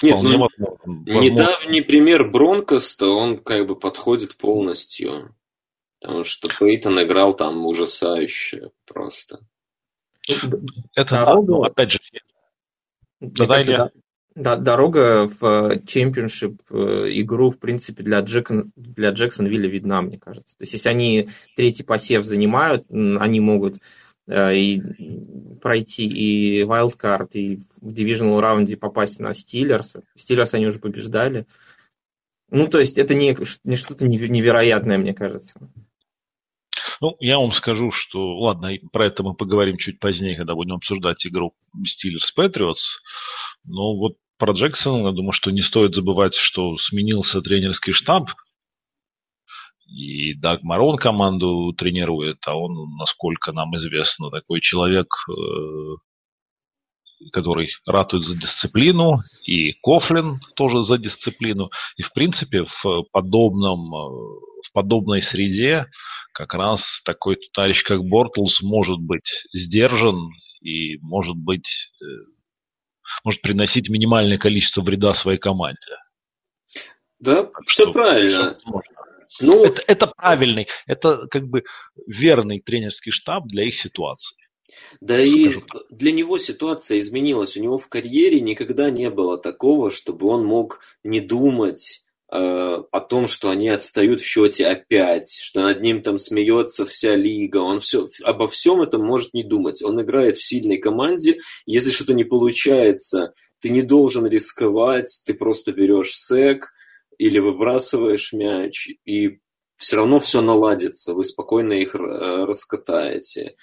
Speaker 3: нет, ну, возможно. недавний пример Бронкоста, он как бы подходит полностью. Потому что Пейтон играл там ужасающе просто.
Speaker 2: Это дорога, ну, опять же,
Speaker 5: кажется, да, дорога в чемпионшип э, игру, в принципе, для, Джексон, для Джексонвилля видна, мне кажется. То есть, если они третий посев занимают, они могут Э, и пройти и wildcard, и в дивизионал раунде попасть на Стиллерс. Стиллерс они уже побеждали. Ну, то есть это не, не что-то невероятное, мне кажется.
Speaker 2: Ну, я вам скажу, что, ладно, про это мы поговорим чуть позднее, когда будем обсуждать игру Steelers Patriots. Но вот про Джексона, я думаю, что не стоит забывать, что сменился тренерский штаб, и Даг Марон команду тренирует, а он, насколько нам известно, такой человек, э, который ратует за дисциплину, и Кофлин тоже за дисциплину. И, в принципе, в, подобном, э, в подобной среде как раз такой товарищ, как Бортлс, может быть сдержан и может быть э, может приносить минимальное количество вреда своей команде.
Speaker 3: Да, все правильно. Можно.
Speaker 2: Ну, это, это правильный, это как бы верный тренерский штаб для их ситуации.
Speaker 3: Да и для него ситуация изменилась. У него в карьере никогда не было такого, чтобы он мог не думать э, о том, что они отстают в счете опять, что над ним там смеется вся лига. Он все, обо всем этом может не думать. Он играет в сильной команде. Если что-то не получается, ты не должен рисковать, ты просто берешь сек, или выбрасываешь мяч, и все равно все наладится, вы спокойно их э, раскатаете.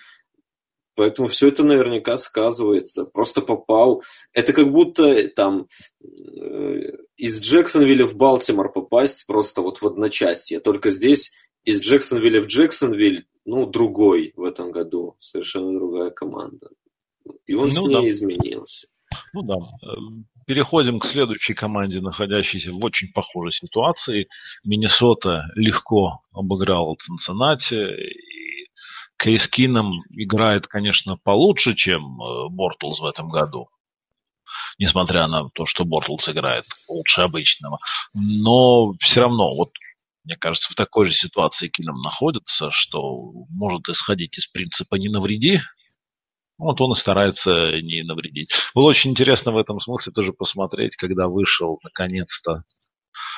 Speaker 3: Поэтому все это наверняка сказывается. Просто попал. Это как будто там э, из Джексонвилля в Балтимор попасть просто вот в одночасье. Только здесь из Джексонвилля в Джексонвиль, ну, другой в этом году. Совершенно другая команда. И он ну, с ней да. изменился.
Speaker 2: Ну да. Переходим к следующей команде, находящейся в очень похожей ситуации. Миннесота легко обыграла Цинциннати. И Кейс Кином играет, конечно, получше, чем э, Бортлз в этом году. Несмотря на то, что Бортлз играет лучше обычного. Но все равно, вот мне кажется, в такой же ситуации Кином находится, что может исходить из принципа «не навреди», вот он и старается не навредить. Было очень интересно в этом смысле тоже посмотреть, когда вышел наконец-то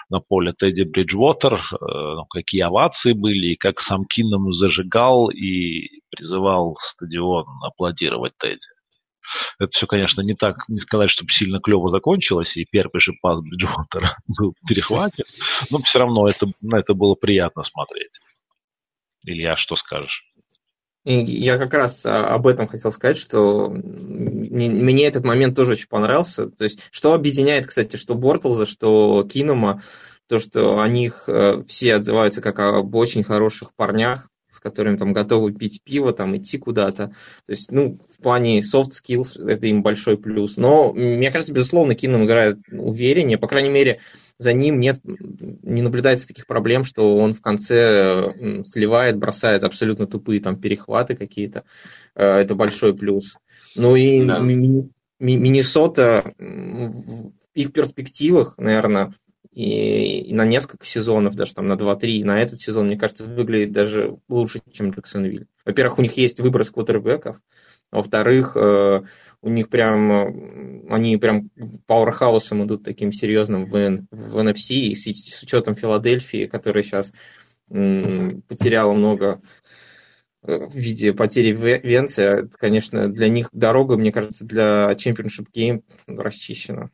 Speaker 2: на поле Тедди Бриджвотер, э, ну, какие овации были, и как сам Кинному зажигал и призывал стадион аплодировать Тедди. Это все, конечно, не так, не сказать, чтобы сильно клево закончилось, и первый же пас Бриджвотера *laughs* был перехватен, но все равно это, это было приятно смотреть. Илья, что скажешь?
Speaker 5: Я как раз а, об этом хотел сказать, что мне этот момент тоже очень понравился. То есть, что объединяет, кстати, что Бортлза, что Кинома, то, что о них э, все отзываются как об очень хороших парнях, с которыми там готовы пить пиво, там идти куда-то. То есть, ну, в плане soft skills это им большой плюс. Но, мне кажется, безусловно, Кином играет увереннее. По крайней мере, за ним нет, не наблюдается таких проблем, что он в конце сливает, бросает абсолютно тупые там перехваты какие-то. Э, это большой плюс. Ну и да. Ми- Ми- Миннесота в их перспективах, наверное, и, и на несколько сезонов, даже там на 2-3, на этот сезон, мне кажется, выглядит даже лучше, чем Джексонвиль. Во-первых, у них есть выбор с квотербеков, во-вторых, э, у них прям, э, они прям пауэрхаусом идут таким серьезным в, в NFC, и с, с учетом Филадельфии, которая сейчас потеряла много в виде потери Венции, это, конечно, для них дорога, мне кажется, для Championship Game расчищена.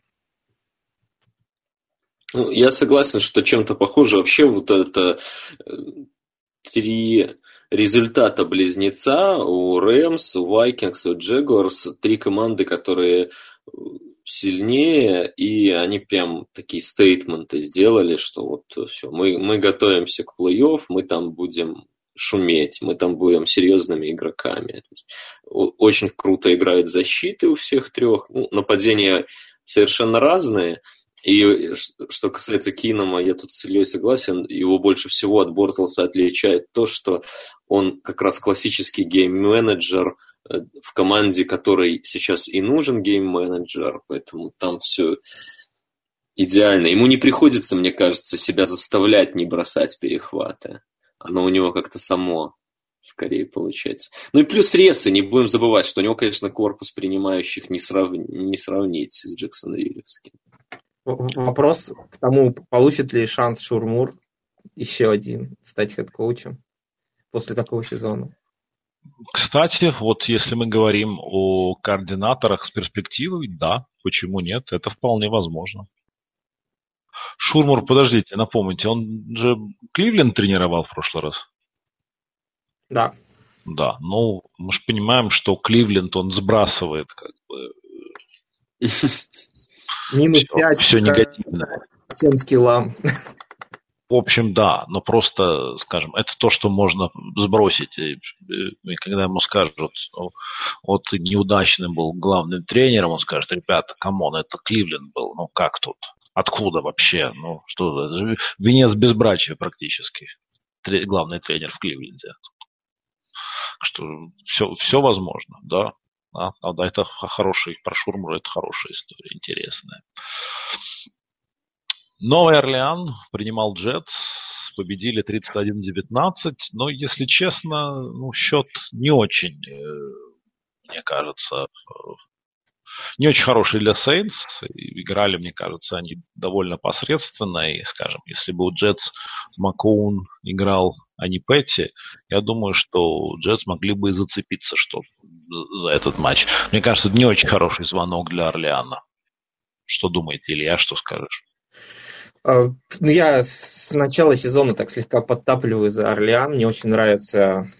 Speaker 3: Ну, я согласен, что чем-то похоже. Вообще вот это э, три результата близнеца у Рэмс, у Вайкингс, у Джегорс. Три команды, которые сильнее, и они прям такие стейтменты сделали, что вот все, мы, мы готовимся к плей-офф, мы там будем шуметь, мы там будем серьезными игроками. очень круто играют защиты у всех трех. Ну, нападения совершенно разные. И что касается Кинома, я тут с Ильей согласен, его больше всего от Бортлса отличает то, что он как раз классический гейм-менеджер э, в команде, которой сейчас и нужен гейм-менеджер, поэтому там все идеально. Ему не приходится, мне кажется, себя заставлять не бросать перехваты оно у него как-то само скорее получается. Ну и плюс ресы, не будем забывать, что у него, конечно, корпус принимающих не, срав... не сравнить с Джексон Ривлевским.
Speaker 5: Вопрос к тому, получит ли шанс Шурмур еще один стать хед-коучем после такого сезона.
Speaker 2: Кстати, вот если мы говорим о координаторах с перспективой, да, почему нет, это вполне возможно. Шурмур, подождите, напомните, он же Кливленд тренировал в прошлый раз?
Speaker 5: Да.
Speaker 2: Да, ну, мы же понимаем, что Кливленд, он сбрасывает как бы... *laughs*
Speaker 5: Минус 5.
Speaker 2: Все негативно.
Speaker 5: Всем скиллам.
Speaker 2: В общем, да, но просто, скажем, это то, что можно сбросить. И, и когда ему скажут, вот неудачным был главным тренером, он скажет, ребята, come on, это Кливленд был, ну как тут? Откуда вообще? Ну, что это? Венец безбрачия практически. Главный тренер в Кливленде. Что все, все возможно, да. А, а да, это хороший, про Шурмура это хорошая история, интересная. Новый Орлеан принимал Джетс, победили 31-19, но, если честно, ну, счет не очень, э, мне кажется, не очень хороший для Сейнс. Играли, мне кажется, они довольно посредственно. И, скажем, если бы у Джетс Макоун играл, а не Петти, я думаю, что Джетс могли бы и зацепиться что за этот матч. Мне кажется, это не очень хороший звонок для Орлеана. Что думаете, Илья, что скажешь?
Speaker 5: А, ну, я с начала сезона так слегка подтапливаю за Орлеан. Мне очень нравится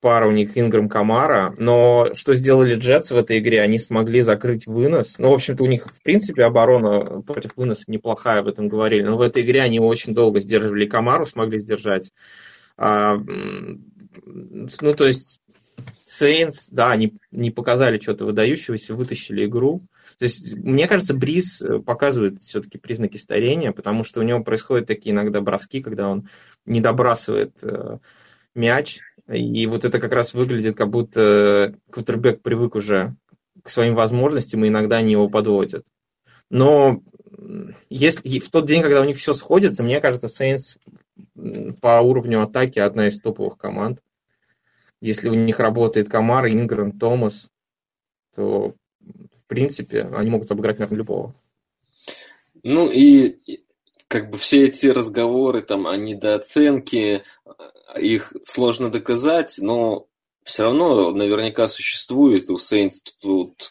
Speaker 5: пара у них Инграм Камара, но что сделали Джетс в этой игре? Они смогли закрыть вынос. Ну, в общем-то, у них, в принципе, оборона против выноса неплохая, об этом говорили. Но в этой игре они очень долго сдерживали Камару, смогли сдержать. А, ну, то есть, Сейнс, да, они не показали что-то выдающегося, вытащили игру. То есть, мне кажется, Бриз показывает все-таки признаки старения, потому что у него происходят такие иногда броски, когда он не добрасывает э, мяч, и вот это как раз выглядит, как будто квотербек привык уже к своим возможностям, и иногда они его подводят. Но если в тот день, когда у них все сходится, мне кажется, Сейнс по уровню атаки одна из топовых команд. Если у них работает Камар, Инграм, Томас, то в принципе они могут обыграть, наверное, любого.
Speaker 3: Ну и как бы все эти разговоры там о недооценке, их сложно доказать, но все равно наверняка существует у Saints тут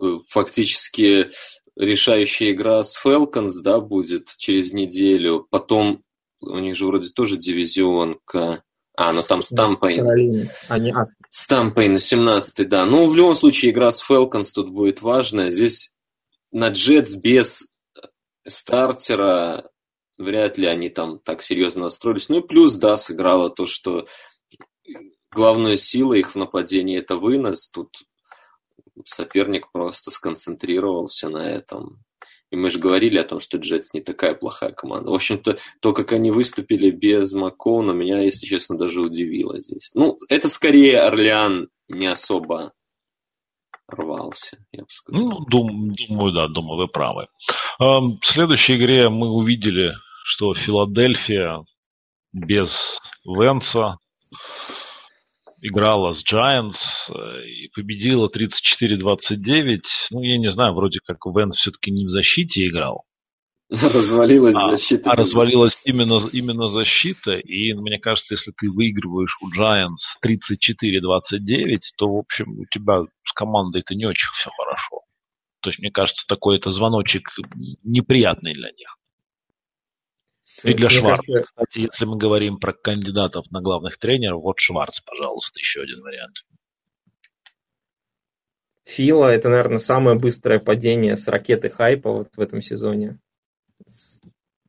Speaker 3: э, фактически решающая игра с Falcons, да, будет через неделю. Потом у них же вроде тоже дивизионка. А, ну там Стампейн. Они... Стампейн на 17 да. Ну, в любом случае, игра с Falcons тут будет важная. Здесь на Джетс без стартера вряд ли они там так серьезно настроились. Ну и плюс, да, сыграло то, что главная сила их в нападении – это вынос. Тут соперник просто сконцентрировался на этом. И мы же говорили о том, что Джетс не такая плохая команда. В общем-то, то, как они выступили без Маккоуна, меня, если честно, даже удивило здесь. Ну, это скорее Орлеан не особо рвался, я бы сказал.
Speaker 2: Ну, дум, думаю, да, думаю, вы правы. В следующей игре мы увидели что Филадельфия без Венца играла с Giants э, и победила 34-29. Ну, я не знаю, вроде как Венс все-таки не в защите играл. *laughs*
Speaker 3: Развалилась а, защита.
Speaker 2: А развалилась именно, именно защита, и мне кажется, если ты выигрываешь у Giants 34-29, то, в общем, у тебя с командой-то не очень все хорошо. То есть, мне кажется, такой это звоночек неприятный для них. И для Мне Шварца. Кажется... Кстати, если мы говорим про кандидатов на главных тренеров, вот Шварц, пожалуйста, еще один вариант.
Speaker 5: Фила – это, наверное, самое быстрое падение с ракеты хайпа вот в этом сезоне.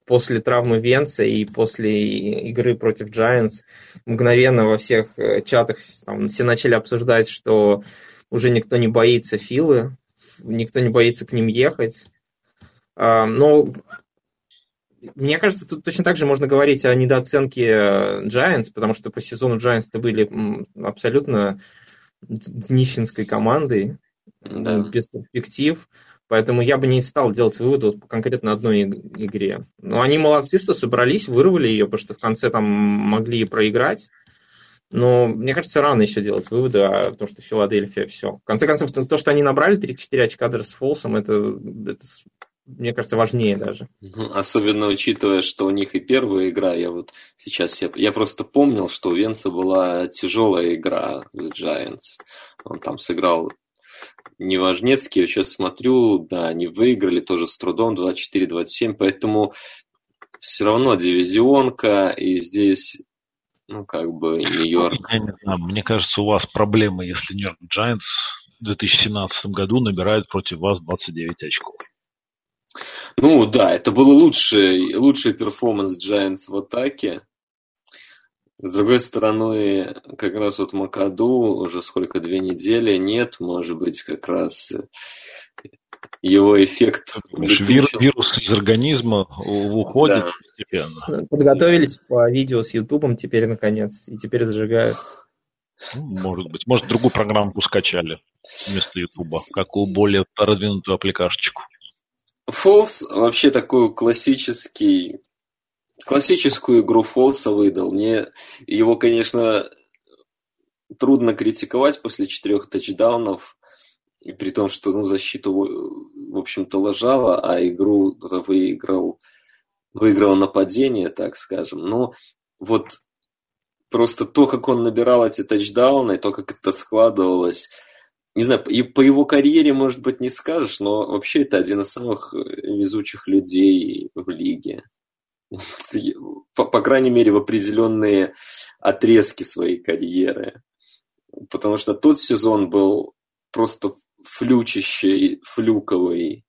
Speaker 5: После травмы Венца и после игры против Giants мгновенно во всех э, чатах там, все начали обсуждать, что уже никто не боится Филы, никто не боится к ним ехать. А, но мне кажется, тут точно так же можно говорить о недооценке э, Giants, потому что по сезону Giants были абсолютно днищенской командой, да. без перспектив. Поэтому я бы не стал делать выводы конкретно одной игре. Но они молодцы, что собрались, вырвали ее, потому что в конце там могли и проиграть. Но мне кажется, рано еще делать выводы о том, что Филадельфия все. В конце концов, то, что они набрали 34 очка даже с Фолсом, это, это мне кажется, важнее даже.
Speaker 3: Особенно учитывая, что у них и первая игра, я вот сейчас, я, я просто помнил, что у Венца была тяжелая игра с Giants. Он там сыграл Неважнецкий, я сейчас смотрю, да, они выиграли тоже с трудом 24-27, поэтому все равно дивизионка, и здесь ну, как бы, Нью-Йорк. Я не
Speaker 2: знаю, мне кажется, у вас проблемы, если Нью-Йорк Giants в 2017 году набирает против вас 29 очков.
Speaker 3: Ну да, это был лучший, лучший перформанс Giants в атаке. С другой стороны, как раз вот Макаду уже сколько, две недели нет, может быть, как раз его эффект
Speaker 2: Вир, вирус из организма уходит да.
Speaker 5: постепенно. Подготовились по видео с Ютубом теперь, наконец, и теперь зажигают.
Speaker 2: Ну, может быть. Может, другую программку скачали вместо Ютуба, какую более продвинутую аппликашечку.
Speaker 3: Фолс вообще такой классический классическую игру Фолса выдал. Мне его, конечно, трудно критиковать после четырех тачдаунов, и при том, что ну, защиту, в общем-то, лажала, а игру выиграл, выиграл нападение, так скажем. Но вот просто то, как он набирал эти тачдауны, то, как это складывалось, не знаю, и по его карьере, может быть, не скажешь, но вообще это один из самых везучих людей в лиге по, по крайней мере, в определенные отрезки своей карьеры. Потому что тот сезон был просто флючище, флюковый.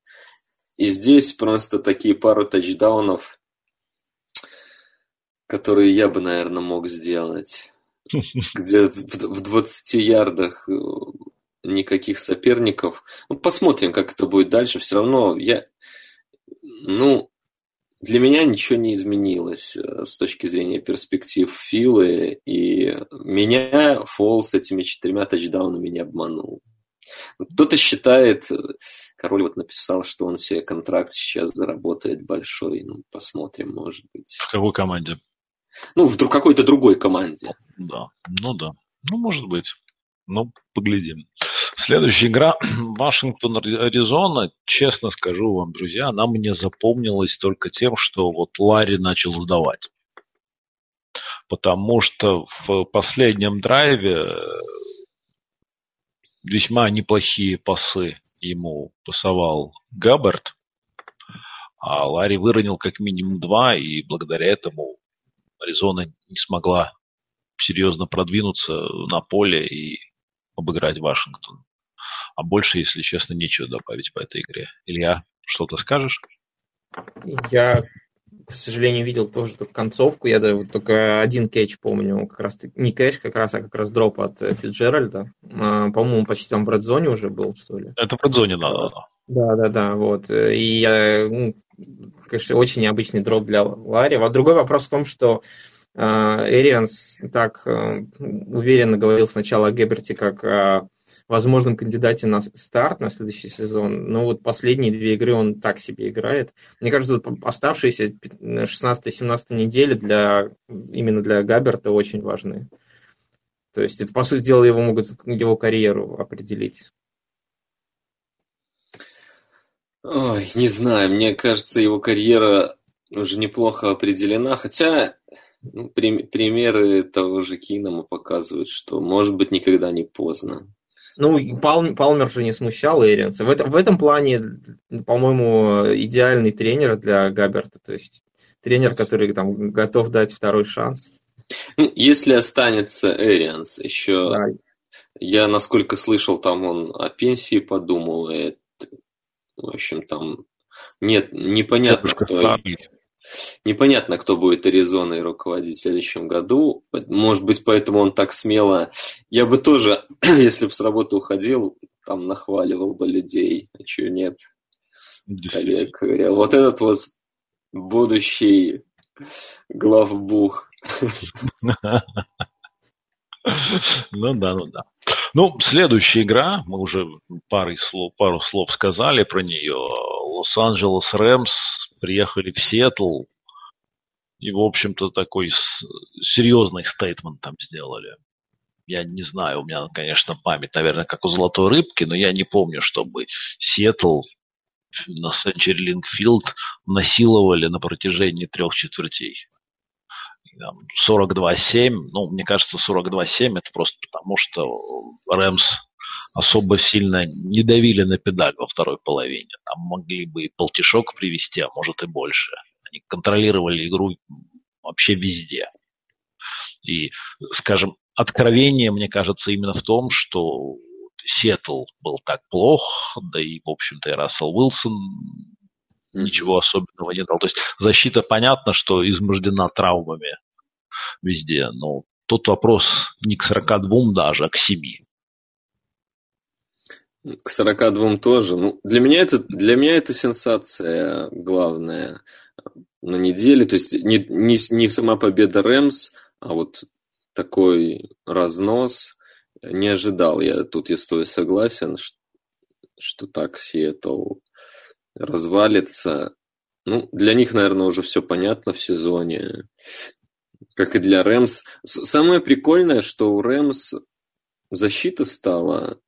Speaker 3: И здесь просто такие пару тачдаунов, которые я бы, наверное, мог сделать. *laughs* Где в 20 ярдах э, никаких соперников. Ну, посмотрим, как это будет дальше. Все равно я... Ну, для меня ничего не изменилось э, с точки зрения перспектив Филы, и меня Фол с этими четырьмя тачдаунами не обманул. Кто-то считает, э, король вот написал, что он себе контракт сейчас заработает большой. Ну, посмотрим, может быть.
Speaker 2: В какой команде?
Speaker 3: Ну, в какой-то другой команде.
Speaker 2: Да, ну да. Ну, может быть. Ну, поглядим. Следующая игра *clears throat* Вашингтон-Аризона. Честно скажу вам, друзья, она мне запомнилась только тем, что вот Ларри начал сдавать. Потому что в последнем драйве весьма неплохие пасы ему пасовал Габбард, а Ларри выронил как минимум два, и благодаря этому Аризона не смогла серьезно продвинуться на поле и обыграть Вашингтон. А больше, если честно, нечего добавить по этой игре. Илья, что-то скажешь?
Speaker 5: Я, к сожалению, видел тоже только концовку. Я да, вот только один кэч помню. Как раз не кэч, как раз, а как раз дроп от э, Фитджеральда. А, по-моему, почти там в редзоне уже был, что ли.
Speaker 2: Это в редзоне надо.
Speaker 5: Да, да, да, вот. И я, ну, конечно, очень необычный дроп для Ларри. А другой вопрос в том, что Эрианс так э, уверенно говорил сначала о Геберте как о возможном кандидате на старт на следующий сезон, но вот последние две игры он так себе играет. Мне кажется, оставшиеся 16-17 недели для, именно для Габерта очень важны. То есть это, по сути дела, его могут его карьеру определить.
Speaker 3: Ой, не знаю, мне кажется, его карьера уже неплохо определена, хотя ну, при, примеры того же Кинома показывают, что может быть никогда не поздно.
Speaker 5: Ну, Пал, Палмер же не смущал Эрианса. В, это, в этом плане, по-моему, идеальный тренер для Габерта. То есть тренер, который там готов дать второй шанс.
Speaker 3: Ну, если останется Эрианс, еще да. я, насколько слышал, там он о пенсии подумывает. В общем, там нет, непонятно, кто... Непонятно, кто будет Аризоной руководить в следующем году. Может быть, поэтому он так смело... Я бы тоже, *clears throat* если бы с работы уходил, там нахваливал бы людей. А чего нет? Коллег, говоря, вот этот вот будущий главбух.
Speaker 2: Ну да, ну да. Ну, следующая игра, мы уже пару слов, пару слов сказали про нее. Лос-Анджелес Рэмс приехали в Сиэтл и, в общем-то, такой серьезный стейтмент там сделали. Я не знаю, у меня, конечно, память, наверное, как у золотой рыбки, но я не помню, чтобы Сиэтл на Century Link насиловали на протяжении трех четвертей. 42-7, ну, мне кажется, 42-7 это просто потому, что Рэмс особо сильно не давили на педаль во второй половине. Там могли бы и полтишок привести, а может и больше. Они контролировали игру вообще везде. И, скажем, откровение, мне кажется, именно в том, что Сиэтл был так плох, да и, в общем-то, и Рассел Уилсон ничего особенного не дал. То есть защита, понятно, что измождена травмами везде, но тут вопрос не к 42 даже, а к 7.
Speaker 3: К 42 тоже. Ну, для, меня это, для меня это сенсация главная на неделе. То есть не, не, не сама победа Рэмс, а вот такой разнос не ожидал. Я тут я стою согласен, что, что так Сиэтл развалится. Ну, для них, наверное, уже все понятно в сезоне, как и для Рэмс. Самое прикольное, что у Рэмс защита стала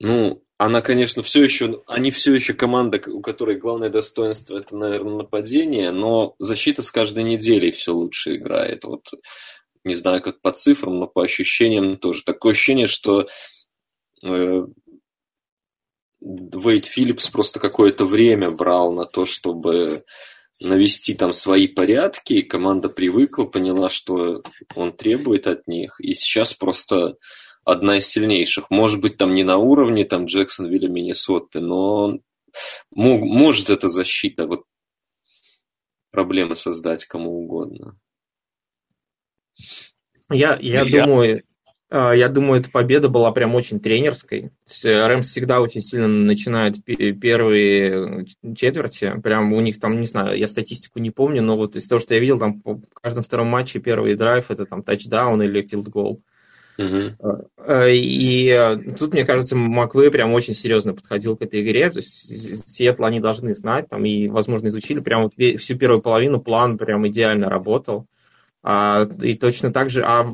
Speaker 3: ну, она, конечно, все еще, они все еще команда, у которой главное достоинство это, наверное, нападение, но защита с каждой неделей все лучше играет. Вот не знаю, как по цифрам, но по ощущениям тоже. Такое ощущение, что э, Вейд Филлипс просто какое-то время брал на то, чтобы навести там свои порядки, и команда привыкла, поняла, что он требует от них, и сейчас просто одна из сильнейших. Может быть, там не на уровне там Джексонвилля, Миннесоты, но мог, может эта защита вот проблемы создать кому угодно.
Speaker 5: Я, я, я думаю, а, я думаю, эта победа была прям очень тренерской. Рэмс всегда очень сильно начинают первые четверти. Прям у них там, не знаю, я статистику не помню, но вот из того, что я видел, там в каждом втором матче первый драйв это там тачдаун или field goal. Угу. И э, тут, мне кажется, Маквей прям очень серьезно подходил к этой игре. То есть Сиэтл они должны знать, там, и, возможно, изучили. Прям вот всю первую половину план прям идеально работал. А, и точно так же, а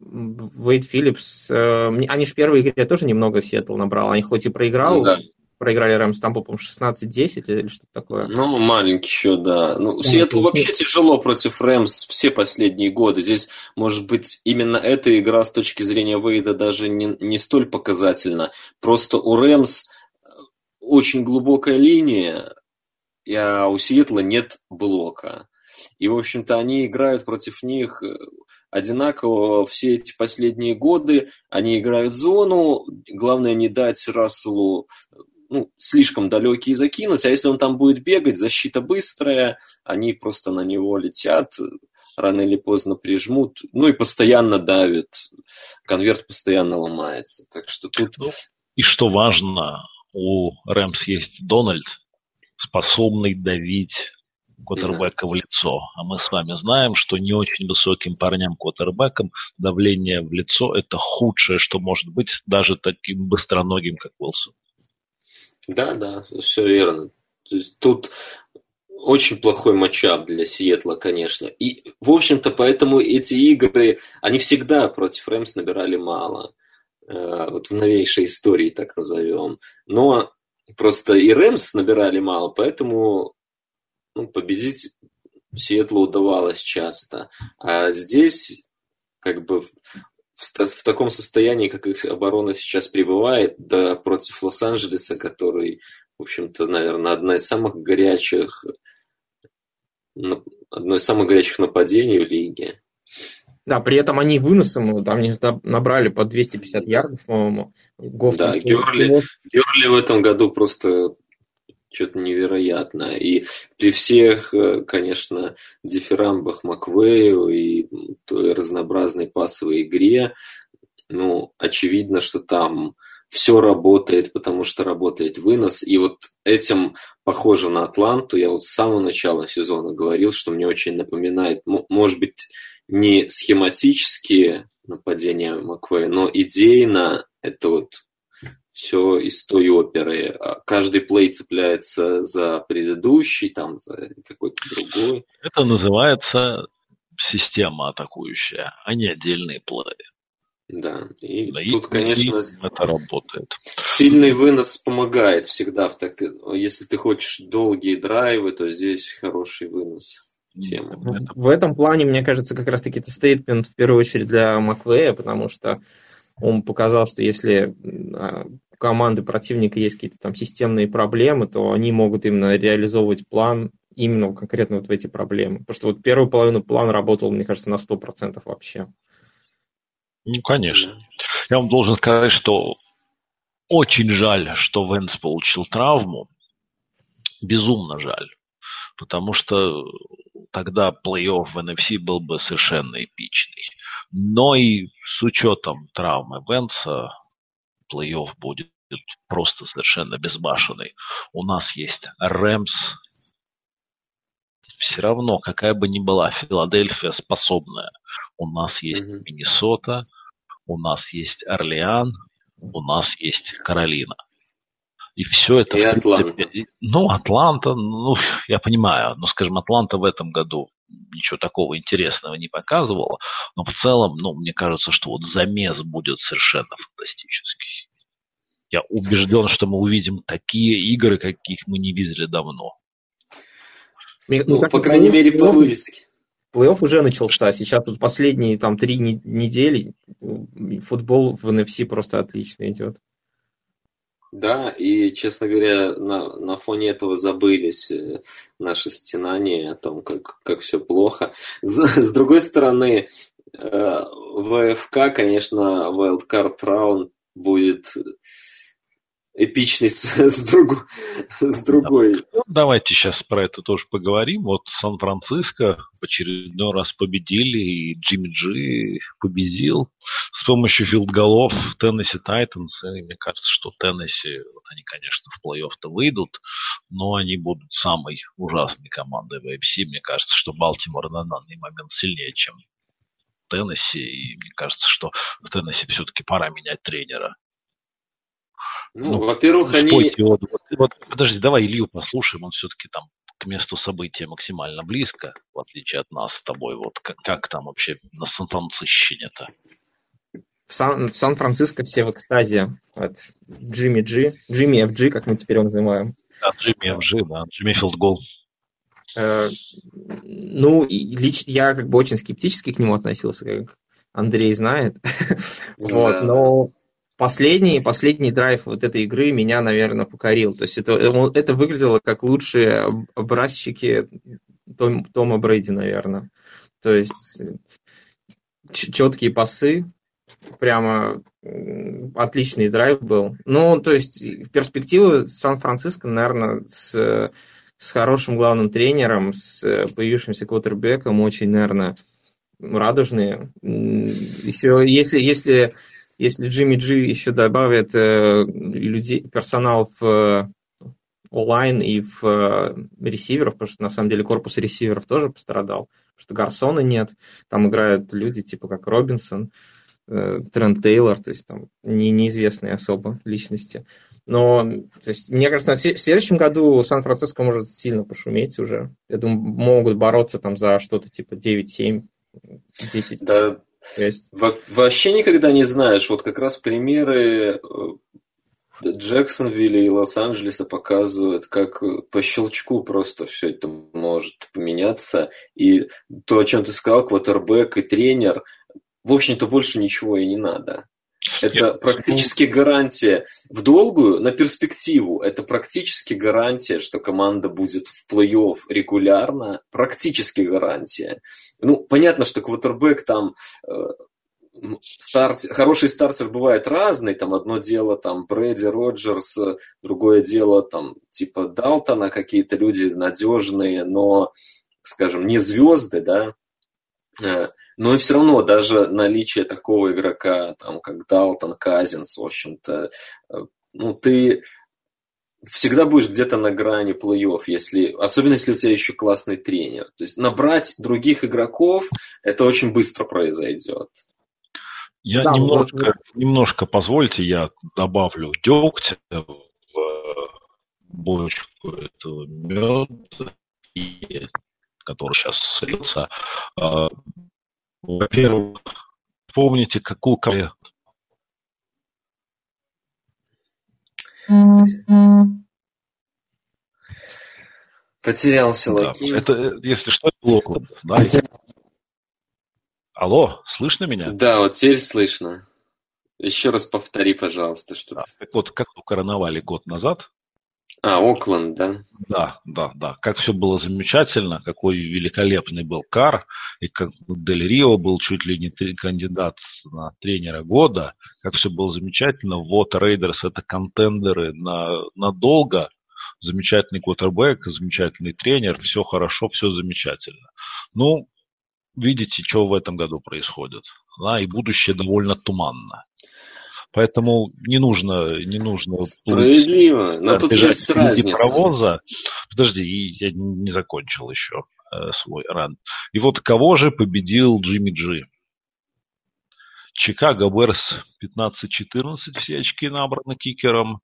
Speaker 5: Вейд Филлипс, э, они же в первой игре тоже немного Сиэтл набрал. Они хоть и проиграл, да проиграли Рэмс там, по-моему, 16-10 или что-то такое.
Speaker 3: Ну, маленький еще, да. Ну, ну Сиэтл вообще тяжело против Рэмс все последние годы. Здесь, может быть, именно эта игра с точки зрения Вейда даже не, не столь показательна. Просто у Рэмс очень глубокая линия, а у Сиэтла нет блока. И, в общем-то, они играют против них одинаково все эти последние годы. Они играют зону. Главное не дать Расселу ну, слишком далекие закинуть, а если он там будет бегать, защита быстрая, они просто на него летят, рано или поздно прижмут, ну и постоянно давят, конверт постоянно ломается. Так что тут... Ну,
Speaker 2: и что важно, у Рэмс есть Дональд, способный давить квотербека в лицо. А мы с вами знаем, что не очень высоким парням квотербекам давление в лицо – это худшее, что может быть даже таким быстроногим, как Уилсон.
Speaker 3: Да, да, все верно. То есть тут очень плохой матчап для Сиэтла, конечно. И, в общем-то, поэтому эти игры, они всегда против Рэмс набирали мало. Э, вот в новейшей истории, так назовем. Но просто и Рэмс набирали мало, поэтому ну, победить Сиэтлу удавалось часто. А здесь как бы в, таком состоянии, как их оборона сейчас пребывает, да против Лос-Анджелеса, который, в общем-то, наверное, одна из самых горячих одно из самых горячих нападений в лиге.
Speaker 5: Да, при этом они выносом, там не набрали по 250 ярдов, по-моему.
Speaker 3: Да, Герли, Герли в этом году просто что-то невероятно. И при всех, э, конечно, дифирамбах Маквею и той разнообразной пасовой игре, ну, очевидно, что там все работает, потому что работает вынос. И вот этим похоже на Атланту. Я вот с самого начала сезона говорил, что мне очень напоминает, может быть, не схематические нападения Маквея, но идейно это вот все из той оперы. А каждый плей цепляется за предыдущий, там, за какой-то другой.
Speaker 2: Это называется система атакующая, а не отдельные плеи.
Speaker 3: Да, и да, тут, и, конечно,
Speaker 2: и это работает.
Speaker 3: Сильный вынос помогает всегда. В так... Если ты хочешь долгие драйвы, то здесь хороший вынос. Тема.
Speaker 5: В этом плане, мне кажется, как раз-таки это стейтмент в первую очередь для Маквея, потому что он показал, что если а, у команды противника есть какие-то там системные проблемы, то они могут именно реализовывать план именно конкретно вот в эти проблемы. Потому что вот первую половину плана работал, мне кажется, на 100% вообще.
Speaker 2: Ну, конечно. Я вам должен сказать, что очень жаль, что Венс получил травму. Безумно жаль. Потому что тогда плей-офф в NFC был бы совершенно эпичный. Но и с учетом травмы Венса плей-офф будет просто совершенно безбашенный. У нас есть Рэмс. Все равно, какая бы ни была Филадельфия способная у нас есть mm-hmm. Миннесота, у нас есть Орлеан, у нас есть Каролина. И все это...
Speaker 3: И Атланта.
Speaker 2: Ну, Атланта, ну, я понимаю, но, скажем, Атланта в этом году ничего такого интересного не показывала, но в целом, ну, мне кажется, что вот замес будет совершенно фантастический. Я убежден, что мы увидим такие игры, каких мы не видели давно.
Speaker 3: Ну, ну по крайней мере, по вывеске.
Speaker 5: Плей-офф уже начался. Сейчас тут последние там три недели футбол в NFC просто отлично идет.
Speaker 3: Да, и, честно говоря, на, на фоне этого забылись э, наши стенания о том, как, как все плохо. С, с другой стороны, э, ВФК, конечно, Wildcard Round будет эпичный с, с, друг, с другой.
Speaker 2: Ну, давайте сейчас про это тоже поговорим. Вот Сан-Франциско в очередной раз победили, и Джимми Джи победил с помощью филдголов Теннесси Тайтанс. И мне кажется, что Теннесси, вот они, конечно, в плей-офф-то выйдут, но они будут самой ужасной командой в AFC. Мне кажется, что Балтимор на данный момент сильнее, чем Теннесси, и мне кажется, что в Теннесси все-таки пора менять тренера.
Speaker 3: Ну, ну во-первых, они...
Speaker 2: Вот, вот, вот, подожди, давай Илью послушаем, он все-таки там к месту события максимально близко, в отличие от нас с тобой. Вот как, как там вообще на Сан-Францисчине-то?
Speaker 5: В, Сан- в Сан-Франциско все в экстазе от Джимми Джи, Джимми FG, как мы теперь его называем.
Speaker 2: Да, Джимми FG, да, Джимми Филдгол.
Speaker 5: Э, ну, лично я как бы очень скептически к нему относился, как Андрей знает. *laughs* вот, но последний, последний драйв вот этой игры меня, наверное, покорил. То есть это, это выглядело как лучшие образчики Том, Тома Брейди, наверное. То есть четкие пасы, прямо отличный драйв был. Ну, то есть перспективы Сан-Франциско, наверное, с, с хорошим главным тренером, с появившимся квотербеком очень, наверное, радужные. Еще, если, если если Джимми Джи еще добавит э, людей, персонал в э, онлайн и в э, ресиверов, потому что на самом деле корпус ресиверов тоже пострадал, потому что Гарсона нет, там играют люди типа как Робинсон, э, Трент Тейлор, то есть там не, неизвестные особо личности. Но, то есть, мне кажется, в следующем году Сан-Франциско может сильно пошуметь уже. Я думаю, могут бороться там за что-то типа 9-7, 10.
Speaker 3: Да, есть... Во- вообще никогда не знаешь. Вот как раз примеры э, Джексонвилля и Лос-Анджелеса показывают, как по щелчку просто все это может поменяться. И то, о чем ты сказал, квотербек и тренер, в общем-то, больше ничего и не надо. Это Я... практически гарантия в долгую, на перспективу, это практически гарантия, что команда будет в плей-офф регулярно, практически гарантия. Ну, понятно, что квотербек там э, старт, хороший стартер бывает разный, там одно дело там Брэди Роджерс, другое дело там типа Далтона, какие-то люди надежные, но, скажем, не звезды, да, э, но и все равно даже наличие такого игрока, там, как Далтон, Казинс, в общем-то, э, ну, ты всегда будешь где-то на грани плей-офф, если, особенно если у тебя еще классный тренер. То есть набрать других игроков, это очень быстро произойдет.
Speaker 2: Я да, немножко, вот... немножко, позвольте, я добавлю дегтя в бочку этого меда, который сейчас слился. Во-первых, помните, какую
Speaker 3: Потерялся да,
Speaker 2: Это, если что, это Локвуд. Да? Алло, слышно меня?
Speaker 3: Да, вот теперь слышно. Еще раз повтори, пожалуйста, что
Speaker 2: да, Так вот, как короновали год назад,
Speaker 3: а, Окленд, да?
Speaker 2: Да, да, да. Как все было замечательно, какой великолепный был Кар, и как Дель Рио был чуть ли не кандидат на тренера года, как все было замечательно. Вот Рейдерс это контендеры на, надолго, замечательный квотербек, замечательный тренер, все хорошо, все замечательно. Ну, видите, что в этом году происходит. Да, и будущее довольно туманно. Поэтому не нужно, не нужно
Speaker 3: Справедливо, но тут есть разница.
Speaker 2: Паровоза. Подожди, я не закончил еще э, свой ран. И вот кого же победил Джимми Джи? Чикаго Берс 15-14, все очки набраны кикером.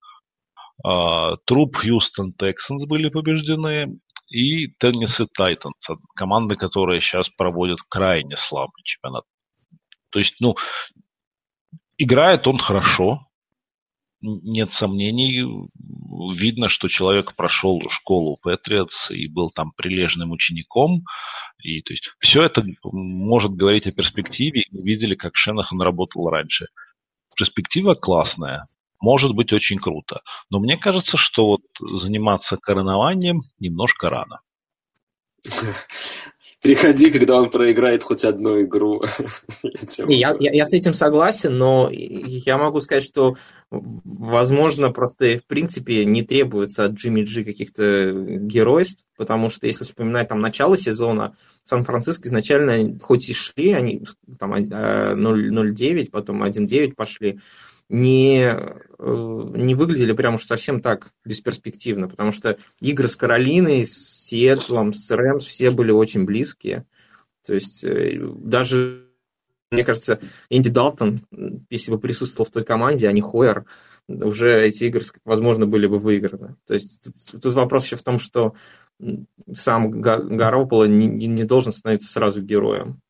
Speaker 2: А, Труп Хьюстон Тексанс были побеждены. И Теннесси Тайтанс, команды, которые сейчас проводят крайне слабый чемпионат. То есть, ну, Играет он хорошо, нет сомнений. Видно, что человек прошел школу Патриотс и был там прилежным учеником. И то есть все это может говорить о перспективе. Мы видели, как Шенахан работал раньше. Перспектива классная. Может быть очень круто. Но мне кажется, что вот заниматься коронованием немножко рано. *laughs*
Speaker 3: Приходи, когда он проиграет хоть одну игру. *laughs*
Speaker 5: я, я, я с этим согласен, но я могу сказать, что, возможно, просто в принципе не требуется от Джимми Джи каких-то геройств, потому что если вспоминать там начало сезона, Сан-Франциско изначально хоть и шли, они там 0-9, а, потом 1-9 пошли, не, э, не выглядели прям уж совсем так бесперспективно, потому что игры с Каролиной, с Сиэтлом, с Рэмс все были очень близкие. То есть э, даже, мне кажется, Энди Далтон, если бы присутствовал в той команде, а не Хойер, уже эти игры, возможно, были бы выиграны. То есть тут, тут вопрос еще в том, что сам Гарополо не, не должен становиться сразу героем.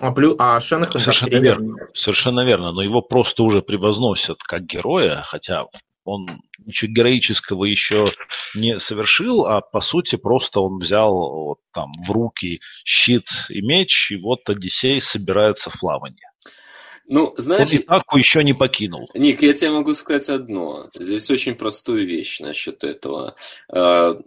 Speaker 5: А, плюс, а Шенахан
Speaker 2: Совершенно верно. Совершенно верно. Но его просто уже превозносят как героя, хотя он ничего героического еще не совершил, а по сути просто он взял вот, там в руки щит и меч, и вот Одиссей собирается в плавание.
Speaker 3: Ну, знаешь... Он
Speaker 2: Итаку еще не покинул.
Speaker 3: Ник, я тебе могу сказать одно. Здесь очень простую вещь насчет этого. А,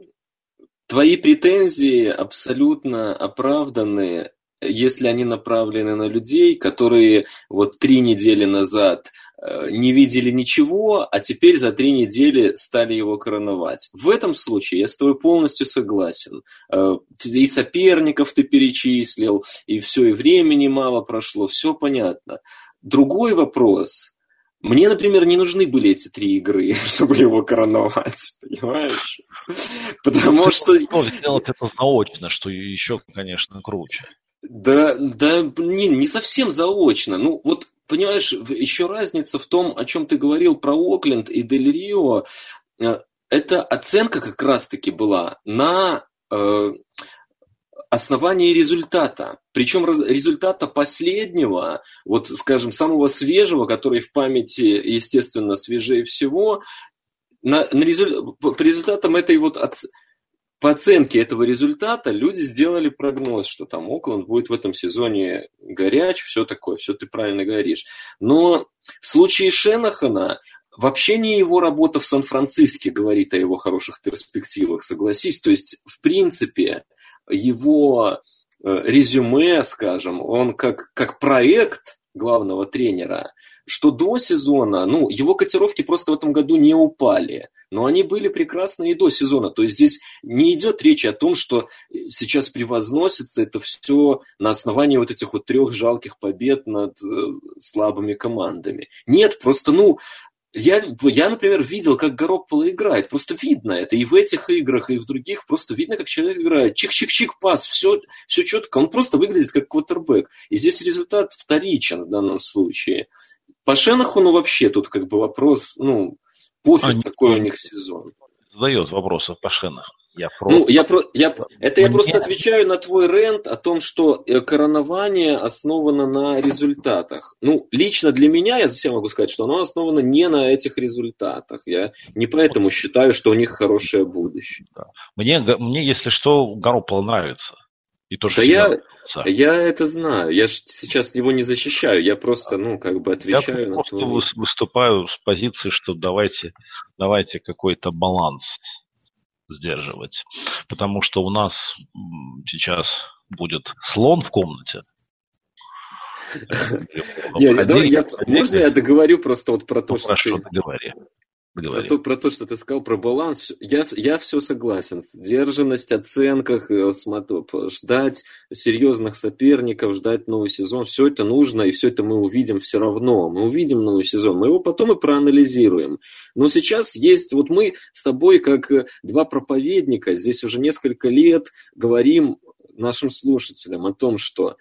Speaker 3: твои претензии абсолютно оправданы если они направлены на людей, которые вот три недели назад э, не видели ничего, а теперь за три недели стали его короновать. В этом случае я с тобой полностью согласен. Э, и соперников ты перечислил, и все, и времени мало прошло, все понятно. Другой вопрос. Мне, например, не нужны были эти три игры, *laughs* чтобы его короновать, понимаешь? Потому что...
Speaker 2: Сделать это заочно, что еще, конечно, круче.
Speaker 3: Да, да, блин, не совсем заочно. Ну, вот, понимаешь, еще разница в том, о чем ты говорил про Окленд и Дель Рио. Э, эта оценка как раз-таки была на э, основании результата. Причем результата последнего, вот, скажем, самого свежего, который в памяти, естественно, свежее всего, на, на резу... по результатам этой вот оц... по оценке этого результата люди сделали прогноз, что там Окленд будет в этом сезоне горяч, все такое, все ты правильно говоришь. Но в случае Шенахана вообще не его работа в Сан-Франциске говорит о его хороших перспективах, согласись. То есть, в принципе, его э, резюме, скажем, он как, как проект главного тренера, что до сезона, ну, его котировки просто в этом году не упали, но они были прекрасны и до сезона. То есть здесь не идет речь о том, что сейчас превозносится это все на основании вот этих вот трех жалких побед над э, слабыми командами. Нет, просто, ну, я, я, например, видел, как Гаропполо играет. Просто видно это и в этих играх, и в других. Просто видно, как человек играет. Чик-чик-чик, пас, все, все четко. Он просто выглядит как квотербек. И здесь результат вторичен в данном случае. По Шенаху, ну, вообще тут как бы вопрос, ну, пофиг, а, какой у них сезон.
Speaker 2: Задает вопросов по Шенаху.
Speaker 3: Я про... Ну, я про... я... Это я просто отвечаю на твой рент о том, что э, коронование основано на результатах. Ну, лично для меня, я за себя могу сказать, что оно основано не на этих результатах. Я не поэтому считаю, что у них хорошее будущее.
Speaker 2: Да. Мне, мне, если что, Гарополо нравится.
Speaker 3: И то, что да я, я это знаю. Я же сейчас его не защищаю. Я просто, ну, как бы отвечаю
Speaker 2: я
Speaker 3: на
Speaker 2: просто твой... выступаю с позиции, что давайте, давайте какой-то баланс сдерживать. Потому что у нас сейчас будет слон в комнате. *laughs*
Speaker 3: Можно я договорю просто вот про то, что ты...
Speaker 2: говори.
Speaker 3: Про то, про то, что ты сказал, про баланс, я, я все согласен. Сдержанность, оценках, ждать серьезных соперников, ждать новый сезон, все это нужно, и все это мы увидим все равно. Мы увидим новый сезон, мы его потом и проанализируем. Но сейчас есть, вот мы с тобой, как э, два проповедника, здесь уже несколько лет говорим нашим слушателям о том, что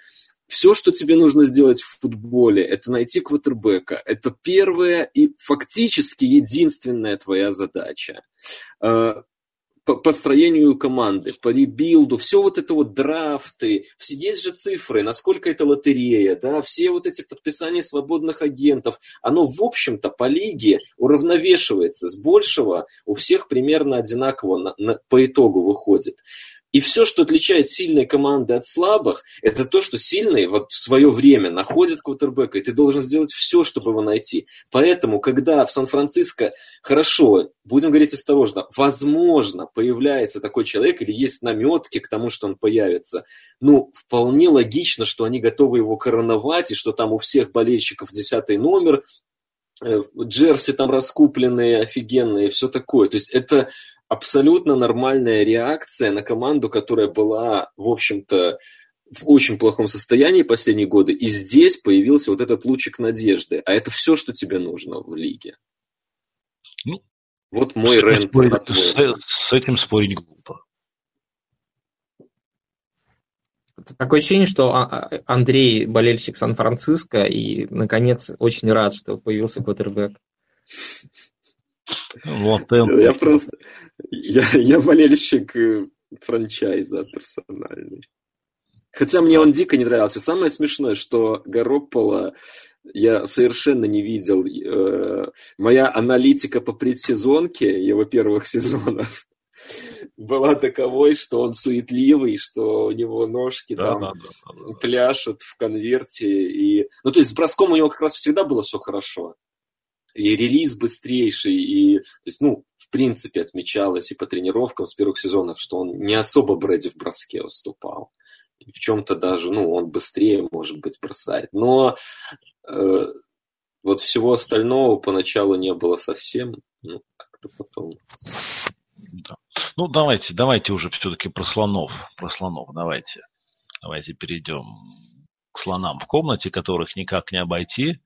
Speaker 3: все, что тебе нужно сделать в футболе, это найти квотербека. Это первая и фактически единственная твоя задача. Э, по построению команды, по ребилду, все вот это вот драфты, все, есть же цифры, насколько это лотерея, да, все вот эти подписания свободных агентов, оно, в общем-то, по лиге уравновешивается с большего, у всех примерно одинаково на, на, по итогу выходит. И все, что отличает сильные команды от слабых, это то, что сильные вот в свое время находят квотербека, и ты должен сделать все, чтобы его найти. Поэтому, когда в Сан-Франциско, хорошо, будем говорить осторожно, возможно, появляется такой человек, или есть наметки к тому, что он появится, ну, вполне логично, что они готовы его короновать, и что там у всех болельщиков десятый номер, э, джерси там раскупленные, офигенные, все такое. То есть это абсолютно нормальная реакция на команду, которая была, в общем-то, в очень плохом состоянии последние годы, и здесь появился вот этот лучик надежды. А это все, что тебе нужно в лиге. Ну, вот мой рент
Speaker 2: на твой. С, с этим спорить глупо.
Speaker 5: Такое ощущение, что а, а, Андрей болельщик Сан-Франциско и, наконец, очень рад, что появился квотербек.
Speaker 3: Вот Я просто... Я, я болельщик э, франчайза персональный. Хотя мне он дико не нравился. Самое смешное, что Гароппола я совершенно не видел. Э, моя аналитика по предсезонке его первых *laughs* сезонов была таковой, что он суетливый, что у него ножки да, там да, да, да, пляшут в конверте. И... Ну, то есть с броском у него как раз всегда было все хорошо и релиз быстрейший, и, то есть, ну, в принципе, отмечалось и по тренировкам с первых сезонов, что он не особо Брэди в броске уступал. И в чем-то даже, ну, он быстрее, может быть, бросает. Но э, вот всего остального поначалу не было совсем, ну, как-то потом.
Speaker 2: Да. Ну, давайте, давайте уже все-таки про слонов, про слонов, давайте. Давайте перейдем к слонам в комнате, которых никак не обойти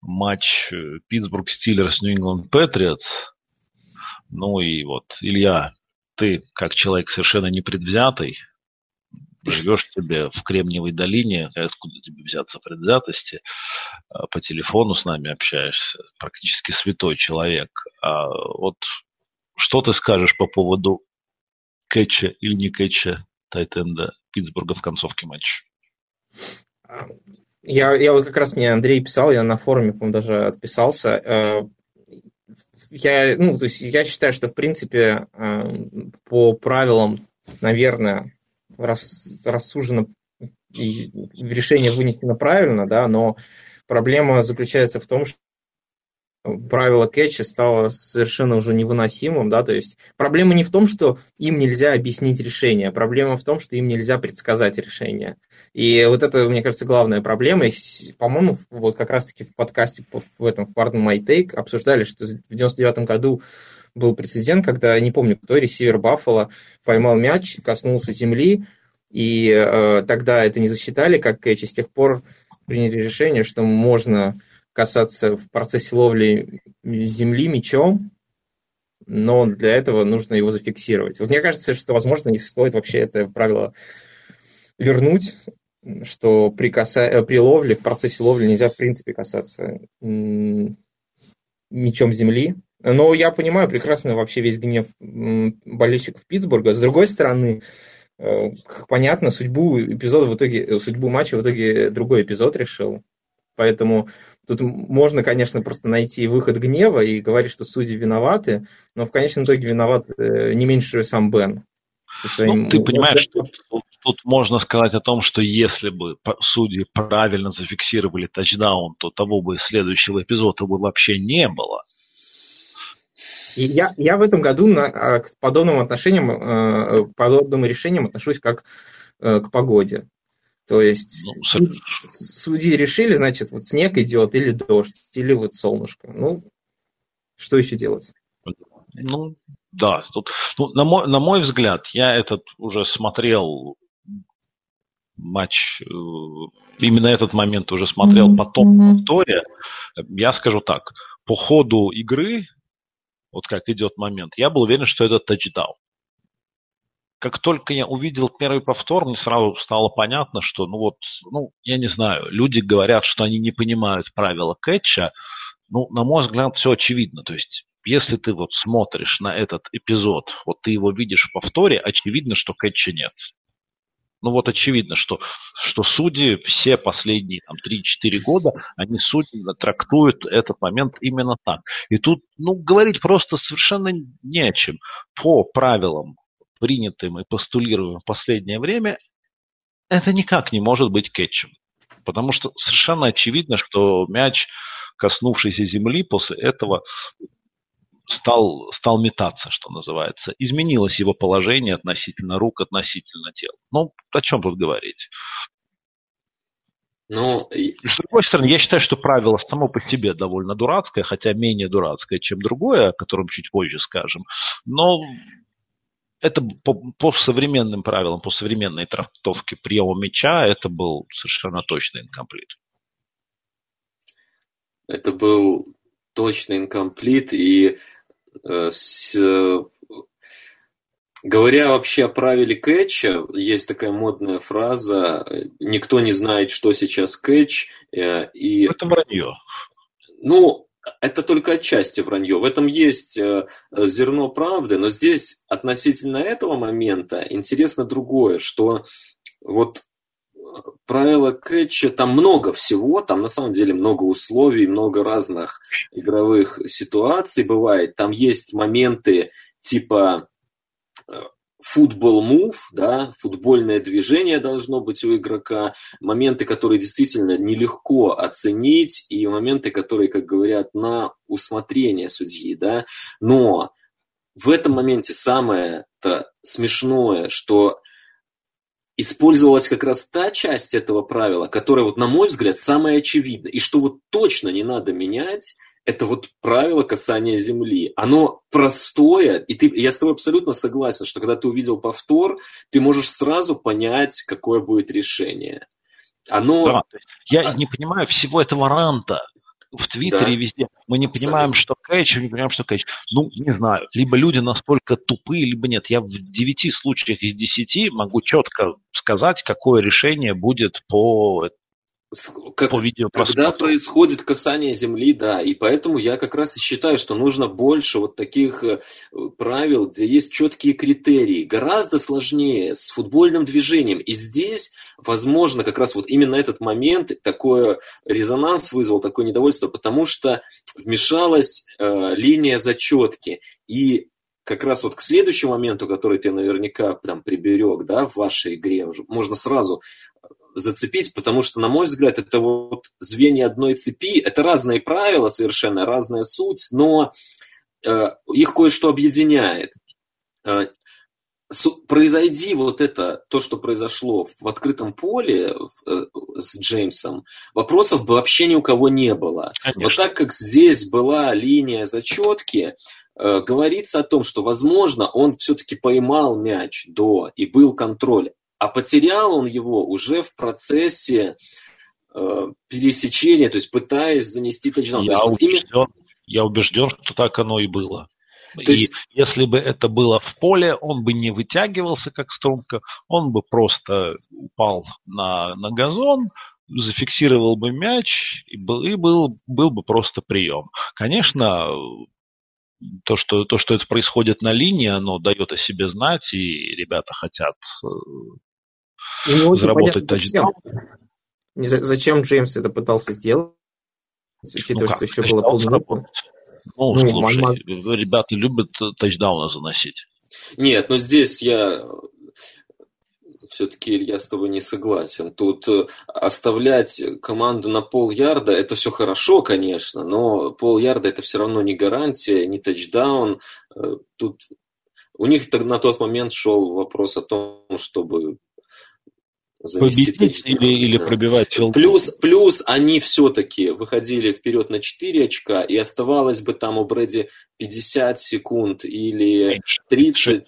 Speaker 2: матч э, Питтсбург Стиллерс Нью Ингланд Патриотс. Ну и вот, Илья, ты, как человек совершенно непредвзятый, живешь себе в Кремниевой долине, откуда тебе взяться предвзятости, а, по телефону с нами общаешься, практически святой человек. А вот что ты скажешь по поводу кэтча или не кэтча Тайтенда Питтсбурга в концовке матча?
Speaker 5: Я, я вот как раз мне Андрей писал, я на форуме, по-моему, даже отписался. Э, я, ну, то есть я считаю, что, в принципе, э, по правилам, наверное, рас, рассужено и решение вынесено правильно, да, но проблема заключается в том, что правило кетча стало совершенно уже невыносимым, да, то есть проблема не в том, что им нельзя объяснить решение, проблема в том, что им нельзя предсказать решение. И вот это, мне кажется, главная проблема. И, по-моему, вот как раз-таки в подкасте в этом, в Pardon My Take обсуждали, что в 99 году был прецедент, когда, не помню, кто, ресивер Баффало поймал мяч, коснулся земли, и э, тогда это не засчитали как кэч, и с тех пор приняли решение, что можно касаться в процессе ловли земли мечом, но для этого нужно его зафиксировать. Вот мне кажется, что, возможно, не стоит вообще это правило вернуть, что при, каса... Э, при ловле, в процессе ловли нельзя, в принципе, касаться мечом земли. Но я понимаю прекрасно вообще весь гнев болельщиков Питтсбурга. С другой стороны, э, понятно, судьбу эпизода в итоге, судьбу матча в итоге другой эпизод решил. Поэтому Тут можно, конечно, просто найти выход гнева и говорить, что судьи виноваты, но в конечном итоге виноват э, не меньше сам Бен.
Speaker 2: Со своим... Ну, ты понимаешь, что тут, можно сказать о том, что если бы судьи правильно зафиксировали тачдаун, то того бы следующего эпизода бы вообще не было.
Speaker 5: И я, я в этом году на, а, к подобным отношениям, э, к подобным решениям отношусь как э, к погоде. То есть ну, судьи, судьи решили, значит, вот снег идет, или дождь, или вот солнышко. Ну, что еще делать?
Speaker 2: Ну, да. Тут, ну, на, мой, на мой взгляд, я этот уже смотрел матч, э, именно этот момент уже смотрел mm-hmm. потом в повторе. Я скажу так, по ходу игры, вот как идет момент, я был уверен, что это тачдаун как только я увидел первый повтор, мне сразу стало понятно, что, ну вот, ну, я не знаю, люди говорят, что они не понимают правила кэтча, ну, на мой взгляд, все очевидно. То есть, если ты вот смотришь на этот эпизод, вот ты его видишь в повторе, очевидно, что кэтча нет. Ну вот очевидно, что, что судьи все последние там, 3-4 года, они судьи трактуют этот момент именно так. И тут, ну, говорить просто совершенно не о чем. По правилам принятым и постулируемым в последнее время, это никак не может быть кетчем. Потому что совершенно очевидно, что мяч, коснувшийся земли, после этого стал, стал метаться, что называется. Изменилось его положение относительно рук, относительно тел. Ну, о чем тут говорить? Ну, с другой стороны, я считаю, что правило само по себе довольно дурацкое, хотя менее дурацкое, чем другое, о котором чуть позже скажем. Но это по, по современным правилам, по современной трактовке приема мяча, это был совершенно точный инкомплит.
Speaker 3: Это был точный инкомплит, и э, с, говоря вообще о правиле кэтча, есть такая модная фраза «никто не знает, что сейчас кэтч»,
Speaker 2: э, и... Это вранье.
Speaker 3: Ну, это только отчасти вранье. В этом есть э, зерно правды, но здесь относительно этого момента интересно другое, что вот э, правила кэтча, там много всего, там на самом деле много условий, много разных игровых ситуаций бывает. Там есть моменты типа э, футбол мув, да, футбольное движение должно быть у игрока, моменты, которые действительно нелегко оценить, и моменты, которые, как говорят, на усмотрение судьи, да, но в этом моменте самое-то смешное, что использовалась как раз та часть этого правила, которая, вот, на мой взгляд, самая очевидная, и что вот точно не надо менять, это вот правило касания земли. Оно простое, и ты, я с тобой абсолютно согласен, что когда ты увидел повтор, ты можешь сразу понять, какое будет решение. Оно...
Speaker 2: Да, я а... не понимаю всего этого ранта в Твиттере да. и везде. Мы не понимаем, Абсолютно. что кэч, мы не понимаем, что кэч. Ну, не знаю. Либо люди настолько тупые, либо нет. Я в девяти случаях из десяти могу четко сказать, какое решение будет по
Speaker 3: как, по видео когда происходит касание земли, да, и поэтому я как раз и считаю, что нужно больше вот таких э, правил, где есть четкие критерии, гораздо сложнее с футбольным движением. И здесь, возможно, как раз вот именно этот момент такой резонанс вызвал, такое недовольство, потому что вмешалась э, линия зачетки. И как раз вот к следующему моменту, который ты наверняка там приберег, да, в вашей игре, уже можно сразу зацепить, потому что, на мой взгляд, это вот звенья одной цепи, это разные правила совершенно, разная суть, но э, их кое-что объединяет. Э, произойди вот это, то, что произошло в открытом поле э, с Джеймсом, вопросов бы вообще ни у кого не было. Конечно. Вот так как здесь была линия зачетки, э, говорится о том, что, возможно, он все-таки поймал мяч до и был контроль а потерял он его уже в процессе э, пересечения, то есть пытаясь занести тачдаун.
Speaker 2: Я, есть, убежден, именно... я убежден, что так оно и было. То и есть... если бы это было в поле, он бы не вытягивался как струнка, он бы просто упал на, на газон, зафиксировал бы мяч, и был, и был, был бы просто прием. Конечно, то что, то, что это происходит на линии, оно дает о себе знать, и ребята хотят э,
Speaker 5: и не очень заработать зачем. зачем Джеймс это пытался сделать, учитывая, ну, что еще было полминуты.
Speaker 2: Ну, ну слушай, мама... ребята любят тачдауны заносить.
Speaker 3: Нет, но здесь я все-таки, Илья, с тобой не согласен. Тут э, оставлять команду на пол ярда, это все хорошо, конечно, но пол ярда это все равно не гарантия, не тачдаун. Э, тут у них на тот момент шел вопрос о том, чтобы
Speaker 2: Победить или, или пробивать филд.
Speaker 3: Плюс, плюс они все-таки выходили вперед на 4 очка, и оставалось бы там у Брэди 50 секунд или 30.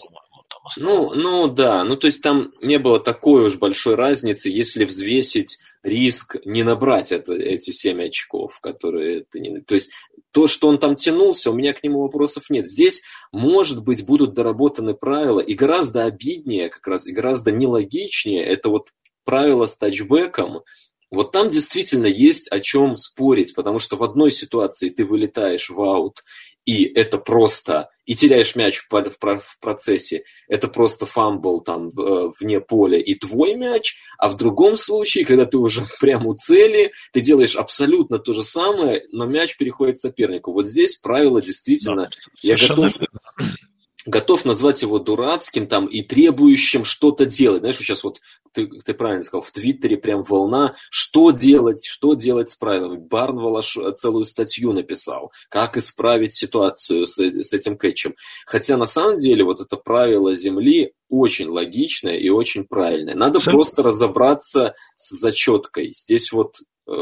Speaker 3: Ну, ну да, ну то есть там не было такой уж большой разницы, если взвесить риск не набрать это, эти 7 очков, которые ты не... То есть то, что он там тянулся, у меня к нему вопросов нет. Здесь, может быть, будут доработаны правила, и гораздо обиднее как раз, и гораздо нелогичнее это вот правило с тачбэком, вот там действительно есть о чем спорить, потому что в одной ситуации ты вылетаешь в аут, и это просто, и теряешь мяч в, в, в процессе, это просто fumble там э, вне поля и твой мяч, а в другом случае, когда ты уже *laughs* прямо у цели, ты делаешь абсолютно то же самое, но мяч переходит сопернику. Вот здесь правило действительно, да, я готов готов назвать его дурацким там и требующим что-то делать. Знаешь, сейчас вот ты, ты правильно сказал, в Твиттере прям волна, что делать, что делать с правилами. Барнвелл целую статью написал, как исправить ситуацию с, с этим кэтчем. Хотя на самом деле вот это правило Земли очень логичное и очень правильное. Надо Все. просто разобраться с зачеткой. Здесь вот э,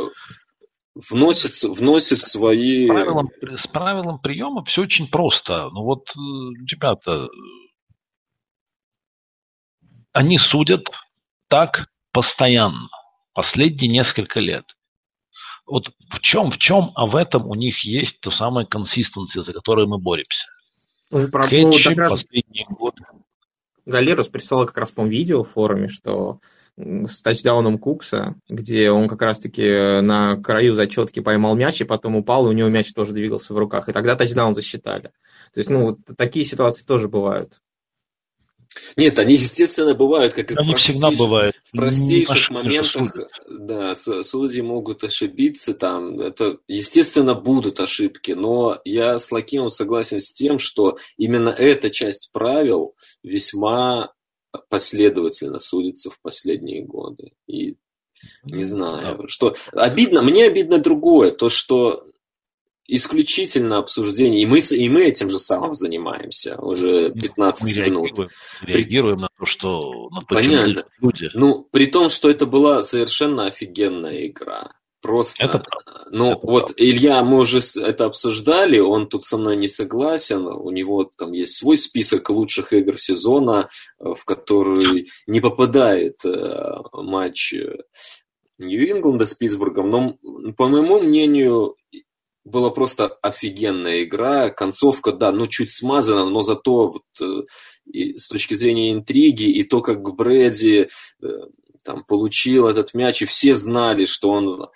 Speaker 3: вносит, вносит свои...
Speaker 2: С правилом, с правилом приема все очень просто. Ну вот, э, ребята, они судят так постоянно, последние несколько лет. Вот в чем, в чем, а в этом у них есть то самое консистенция, за которой мы боремся.
Speaker 5: Про, ну, раз... последние годы. Галерус прислал как раз, по видео в форуме, что с тачдауном Кукса, где он как раз-таки на краю зачетки поймал мяч и потом упал, и у него мяч тоже двигался в руках. И тогда тачдаун засчитали. То есть, ну, вот такие ситуации тоже бывают.
Speaker 3: Нет, они, естественно, бывают, как и
Speaker 2: они в всегда бывают.
Speaker 3: В простейших моментах, да, судьи могут ошибиться там. Это, естественно, будут ошибки, но я с Лакимом согласен с тем, что именно эта часть правил весьма последовательно судится в последние годы. И не знаю, что обидно, мне обидно другое, то, что исключительно обсуждение, и мы, и мы этим же самым занимаемся уже 15 мы минут.
Speaker 2: Реагируем, реагируем на то, что
Speaker 3: на то, Понятно. люди. Ну, при том, что это была совершенно офигенная игра. Просто, это ну это вот правда. Илья, мы уже это обсуждали, он тут со мной не согласен, у него там есть свой список лучших игр сезона, э, в который не попадает э, матч э, Нью-Ингланда с Питтсбургом, но, по моему мнению, была просто офигенная игра, концовка, да, ну чуть смазана, но зато вот, и с точки зрения интриги и то, как Брэди там получил этот мяч, и все знали, что он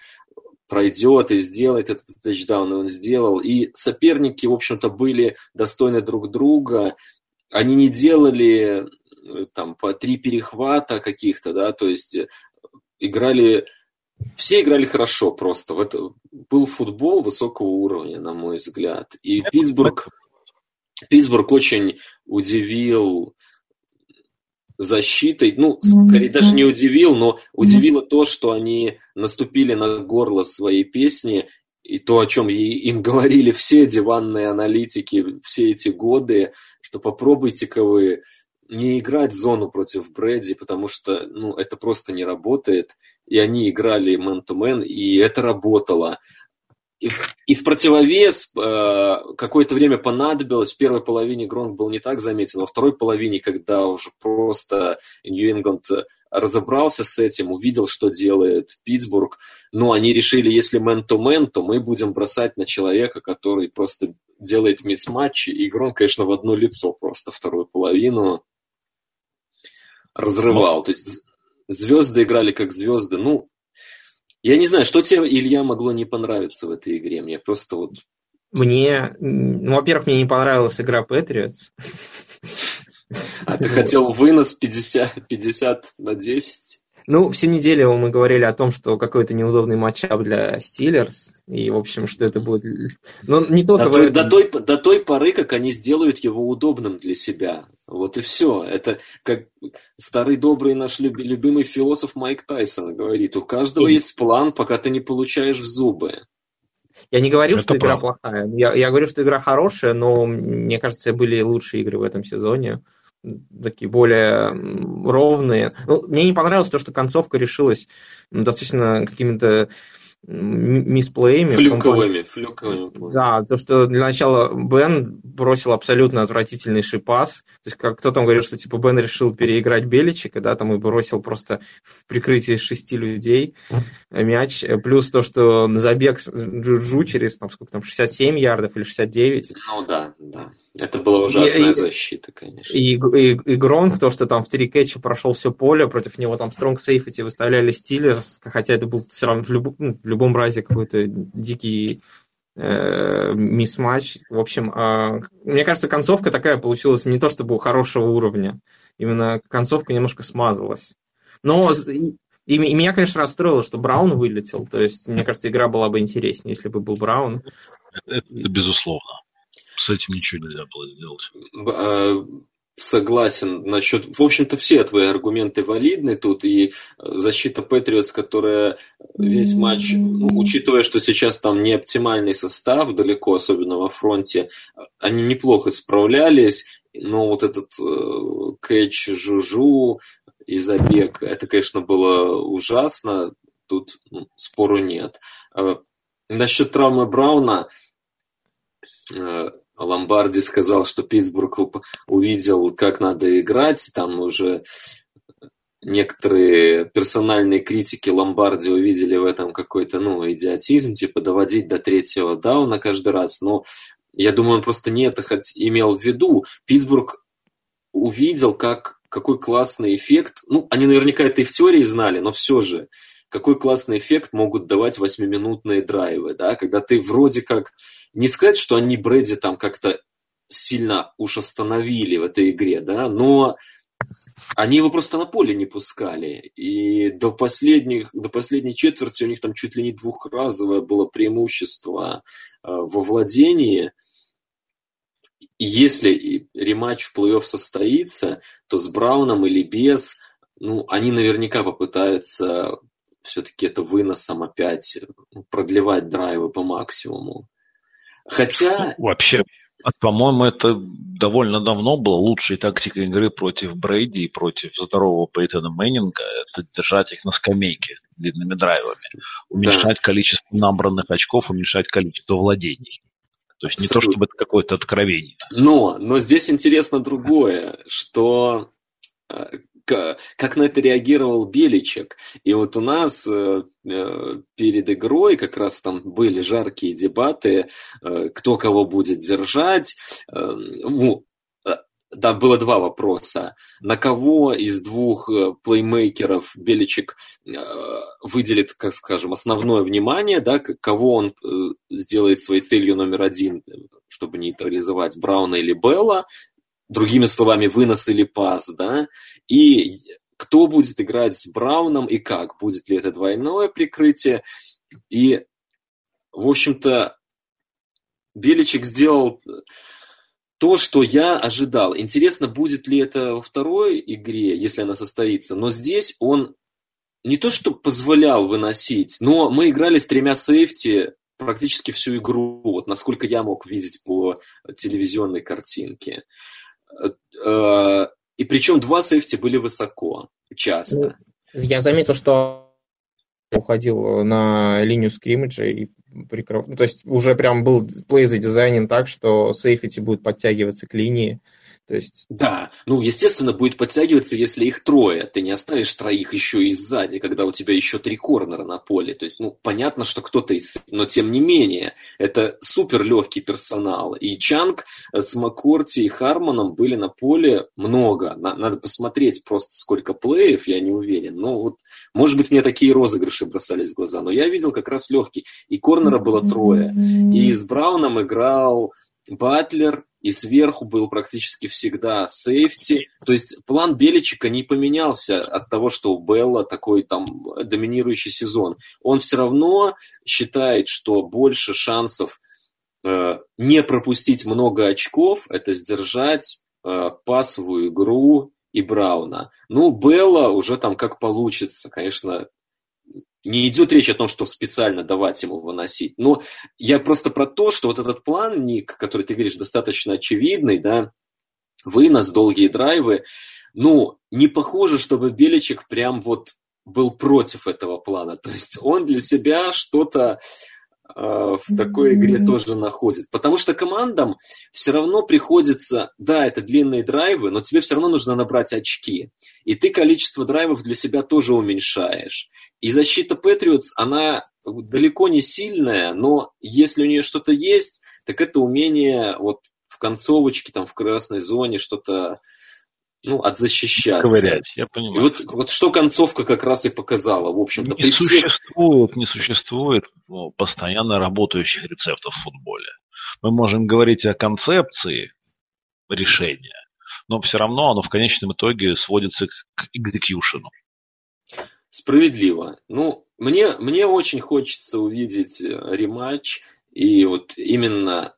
Speaker 3: пройдет и сделает этот тачдаун, и он сделал. И соперники, в общем-то, были достойны друг друга. Они не делали э, там по три перехвата каких-то, да, то есть э, играли все играли хорошо просто. В это был футбол высокого уровня, на мой взгляд. И Питтсбург, Питтсбург очень удивил защитой. Ну, скорее даже не удивил, но удивило то, что они наступили на горло своей песни. И то, о чем им *laughs* говорили все диванные аналитики все эти годы, что попробуйте-ка вы не играть зону против Брэди, потому что ну, это просто не работает. И они играли мэн-то-мэн, и это работало. И, и в противовес э, какое-то время понадобилось. В первой половине Гронк был не так заметен, во второй половине, когда уже просто Нью-Ингланд разобрался с этим, увидел, что делает Питтсбург, ну, они решили, если мэн-то-мэн, то мы будем бросать на человека, который просто делает мисс-матчи, и Гронк, конечно, в одно лицо просто вторую половину разрывал. То есть звезды играли как звезды. Ну, я не знаю, что тебе, Илья, могло не понравиться в этой игре. Мне просто вот...
Speaker 5: Мне, ну, во-первых, мне не понравилась игра Patriots.
Speaker 3: А ты хотел вынос 50, 50 на 10?
Speaker 5: Ну, всю неделю мы говорили о том, что какой-то неудобный матчап для Стиллерс, и, в общем, что это будет...
Speaker 3: Но не только до, той, до, той, до той поры, как они сделают его удобным для себя. Вот и все. Это как старый добрый наш любимый философ Майк Тайсон говорит, у каждого есть план, пока ты не получаешь в зубы.
Speaker 5: Я не говорю, это что правда. игра плохая. Я, я говорю, что игра хорошая, но мне кажется, были лучшие игры в этом сезоне такие более ровные. Ну, мне не понравилось то, что концовка решилась достаточно какими-то мисплеями.
Speaker 3: Флюковыми, флюковыми.
Speaker 5: Да, то, что для начала Бен бросил абсолютно отвратительный шипас. То есть, как кто там говорил, что типа Бен решил переиграть Беличика, да, там и бросил просто в прикрытии шести людей мяч. Плюс то, что забег Джуджу через там сколько там, 67 ярдов или 69.
Speaker 3: Ну да, да. Это была ужасная и, защита, конечно.
Speaker 5: И, и, и Гронк, то, что там в три кетча прошел все поле, против него там strong safety выставляли Стиллерс, хотя это был все равно в, люб, ну, в любом разе какой-то дикий э, мисс-матч. В общем, э, мне кажется, концовка такая получилась не то чтобы хорошего уровня. Именно концовка немножко смазалась. Но и, и меня, конечно, расстроило, что Браун вылетел. То есть, мне кажется, игра была бы интереснее, если бы был Браун.
Speaker 2: Это, это безусловно с этим ничего нельзя было сделать.
Speaker 3: А, согласен насчет... В общем-то, все твои аргументы валидны тут, и защита Патриотс, которая весь матч, ну, учитывая, что сейчас там не оптимальный состав, далеко, особенно во фронте, они неплохо справлялись, но вот этот э, кэч Жужу и забег, это, конечно, было ужасно, тут ну, спору нет. Э, насчет травмы Брауна, э, Ломбарди сказал, что Питтсбург увидел, как надо играть. Там уже некоторые персональные критики Ломбарди увидели в этом какой-то, ну, идиотизм, типа доводить до третьего дауна каждый раз. Но я думаю, он просто не это хоть имел в виду. Питтсбург увидел, как, какой классный эффект. Ну, они наверняка это и в теории знали, но все же, какой классный эффект могут давать восьмиминутные драйвы, да, когда ты вроде как не сказать, что они Брэди там как-то сильно уж остановили в этой игре, да, но они его просто на поле не пускали. И до, последних, до последней четверти у них там чуть ли не двухразовое было преимущество э, во владении. И если рематч в плей-офф состоится, то с Брауном или без, ну, они наверняка попытаются все-таки это выносом опять ну, продлевать драйвы по максимуму. Хотя...
Speaker 2: Ну, вообще, по-моему, это довольно давно было лучшей тактикой игры против Брейди и против здорового Пейтона Мэннинга. Это держать их на скамейке длинными драйвами. Уменьшать да. количество набранных очков, уменьшать количество владений. То есть не Абсолютно. то, чтобы это какое-то откровение.
Speaker 3: Но, но здесь интересно другое, что э, как на это реагировал Беличек. И вот у нас э, э, перед игрой как раз там были жаркие дебаты, э, кто кого будет держать. Ну, да, было два вопроса. На кого из двух плеймейкеров Беличек выделит, как скажем, основное внимание, да, кого он сделает своей целью номер один, чтобы нейтрализовать Брауна или Белла, другими словами, вынос или пас, да, и кто будет играть с Брауном и как, будет ли это двойное прикрытие. И, в общем-то, Беличек сделал то, что я ожидал. Интересно, будет ли это во второй игре, если она состоится. Но здесь он не то, что позволял выносить, но мы играли с тремя сейфти практически всю игру, вот насколько я мог видеть по телевизионной картинке. И причем два сейфти были высоко, часто.
Speaker 5: Я заметил, что уходил на линию скриммиджа и прикрыл. Ну, то есть уже прям был плей задизайнен так, что сейфити будет подтягиваться к линии. То есть...
Speaker 3: Да, ну, естественно, будет подтягиваться, если их трое. Ты не оставишь троих еще и сзади, когда у тебя еще три корнера на поле. То есть, ну, понятно, что кто-то из... Но, тем не менее, это супер легкий персонал. И Чанг с Маккорти и Хармоном были на поле много. Надо посмотреть просто, сколько плеев, я не уверен. Ну, вот, может быть, мне такие розыгрыши бросались в глаза. Но я видел как раз легкий. И корнера было трое. И с Брауном играл Батлер, и сверху был практически всегда сейфти. То есть план Беличика не поменялся от того, что у Белла такой там доминирующий сезон. Он все равно считает, что больше шансов э, не пропустить много очков, это сдержать э, пасовую игру и Брауна. Ну, Белла уже там как получится. Конечно, не идет речь о том, что специально давать ему выносить. Но я просто про то, что вот этот план, Ник, который ты говоришь, достаточно очевидный, да, вынос, долгие драйвы, ну, не похоже, чтобы Беличек прям вот был против этого плана. То есть он для себя что-то в такой игре тоже находит. Потому что командам все равно приходится, да, это длинные драйвы, но тебе все равно нужно набрать очки. И ты количество драйвов для себя тоже уменьшаешь. И защита Патриотс, она далеко не сильная, но если у нее что-то есть, так это умение вот в концовочке, там, в красной зоне что-то ну, отзащищаться.
Speaker 2: Ковырять, я понимаю.
Speaker 3: И вот, вот что концовка как раз и показала, в общем-то.
Speaker 2: Не существует, не существует ну, постоянно работающих рецептов в футболе. Мы можем говорить о концепции решения, но все равно оно в конечном итоге сводится к экзекьюшену.
Speaker 3: Справедливо. Ну, мне, мне очень хочется увидеть э, рематч, и вот именно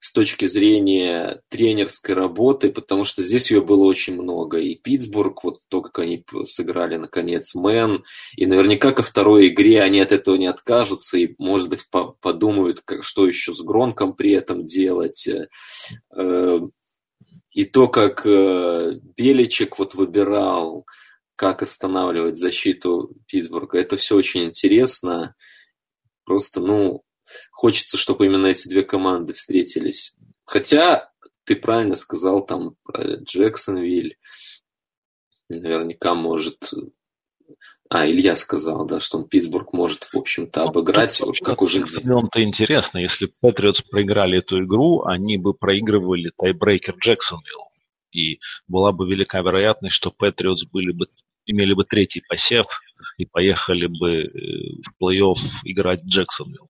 Speaker 3: с точки зрения тренерской работы, потому что здесь ее было очень много. И Питтсбург, вот то, как они сыграли, наконец, Мэн, и наверняка ко второй игре они от этого не откажутся, и, может быть, по подумают, как, что еще с Гронком при этом делать. Э, и то, как э, Беличек вот выбирал, как останавливать защиту Питтсбурга, это все очень интересно. Просто, ну, хочется, чтобы именно эти две команды встретились. Хотя ты правильно сказал там про Джексонвиль. Наверняка может... А, Илья сказал, да, что он Питтсбург может, в общем-то, ну, обыграть, ну, как уже...
Speaker 2: Джексонвиллом-то интересно, если Патриотс проиграли эту игру, они бы проигрывали тайбрейкер Джексонвилл. И была бы велика вероятность, что Патриотс были бы, имели бы третий посев и поехали бы э, в плей-офф играть Джексонвилл.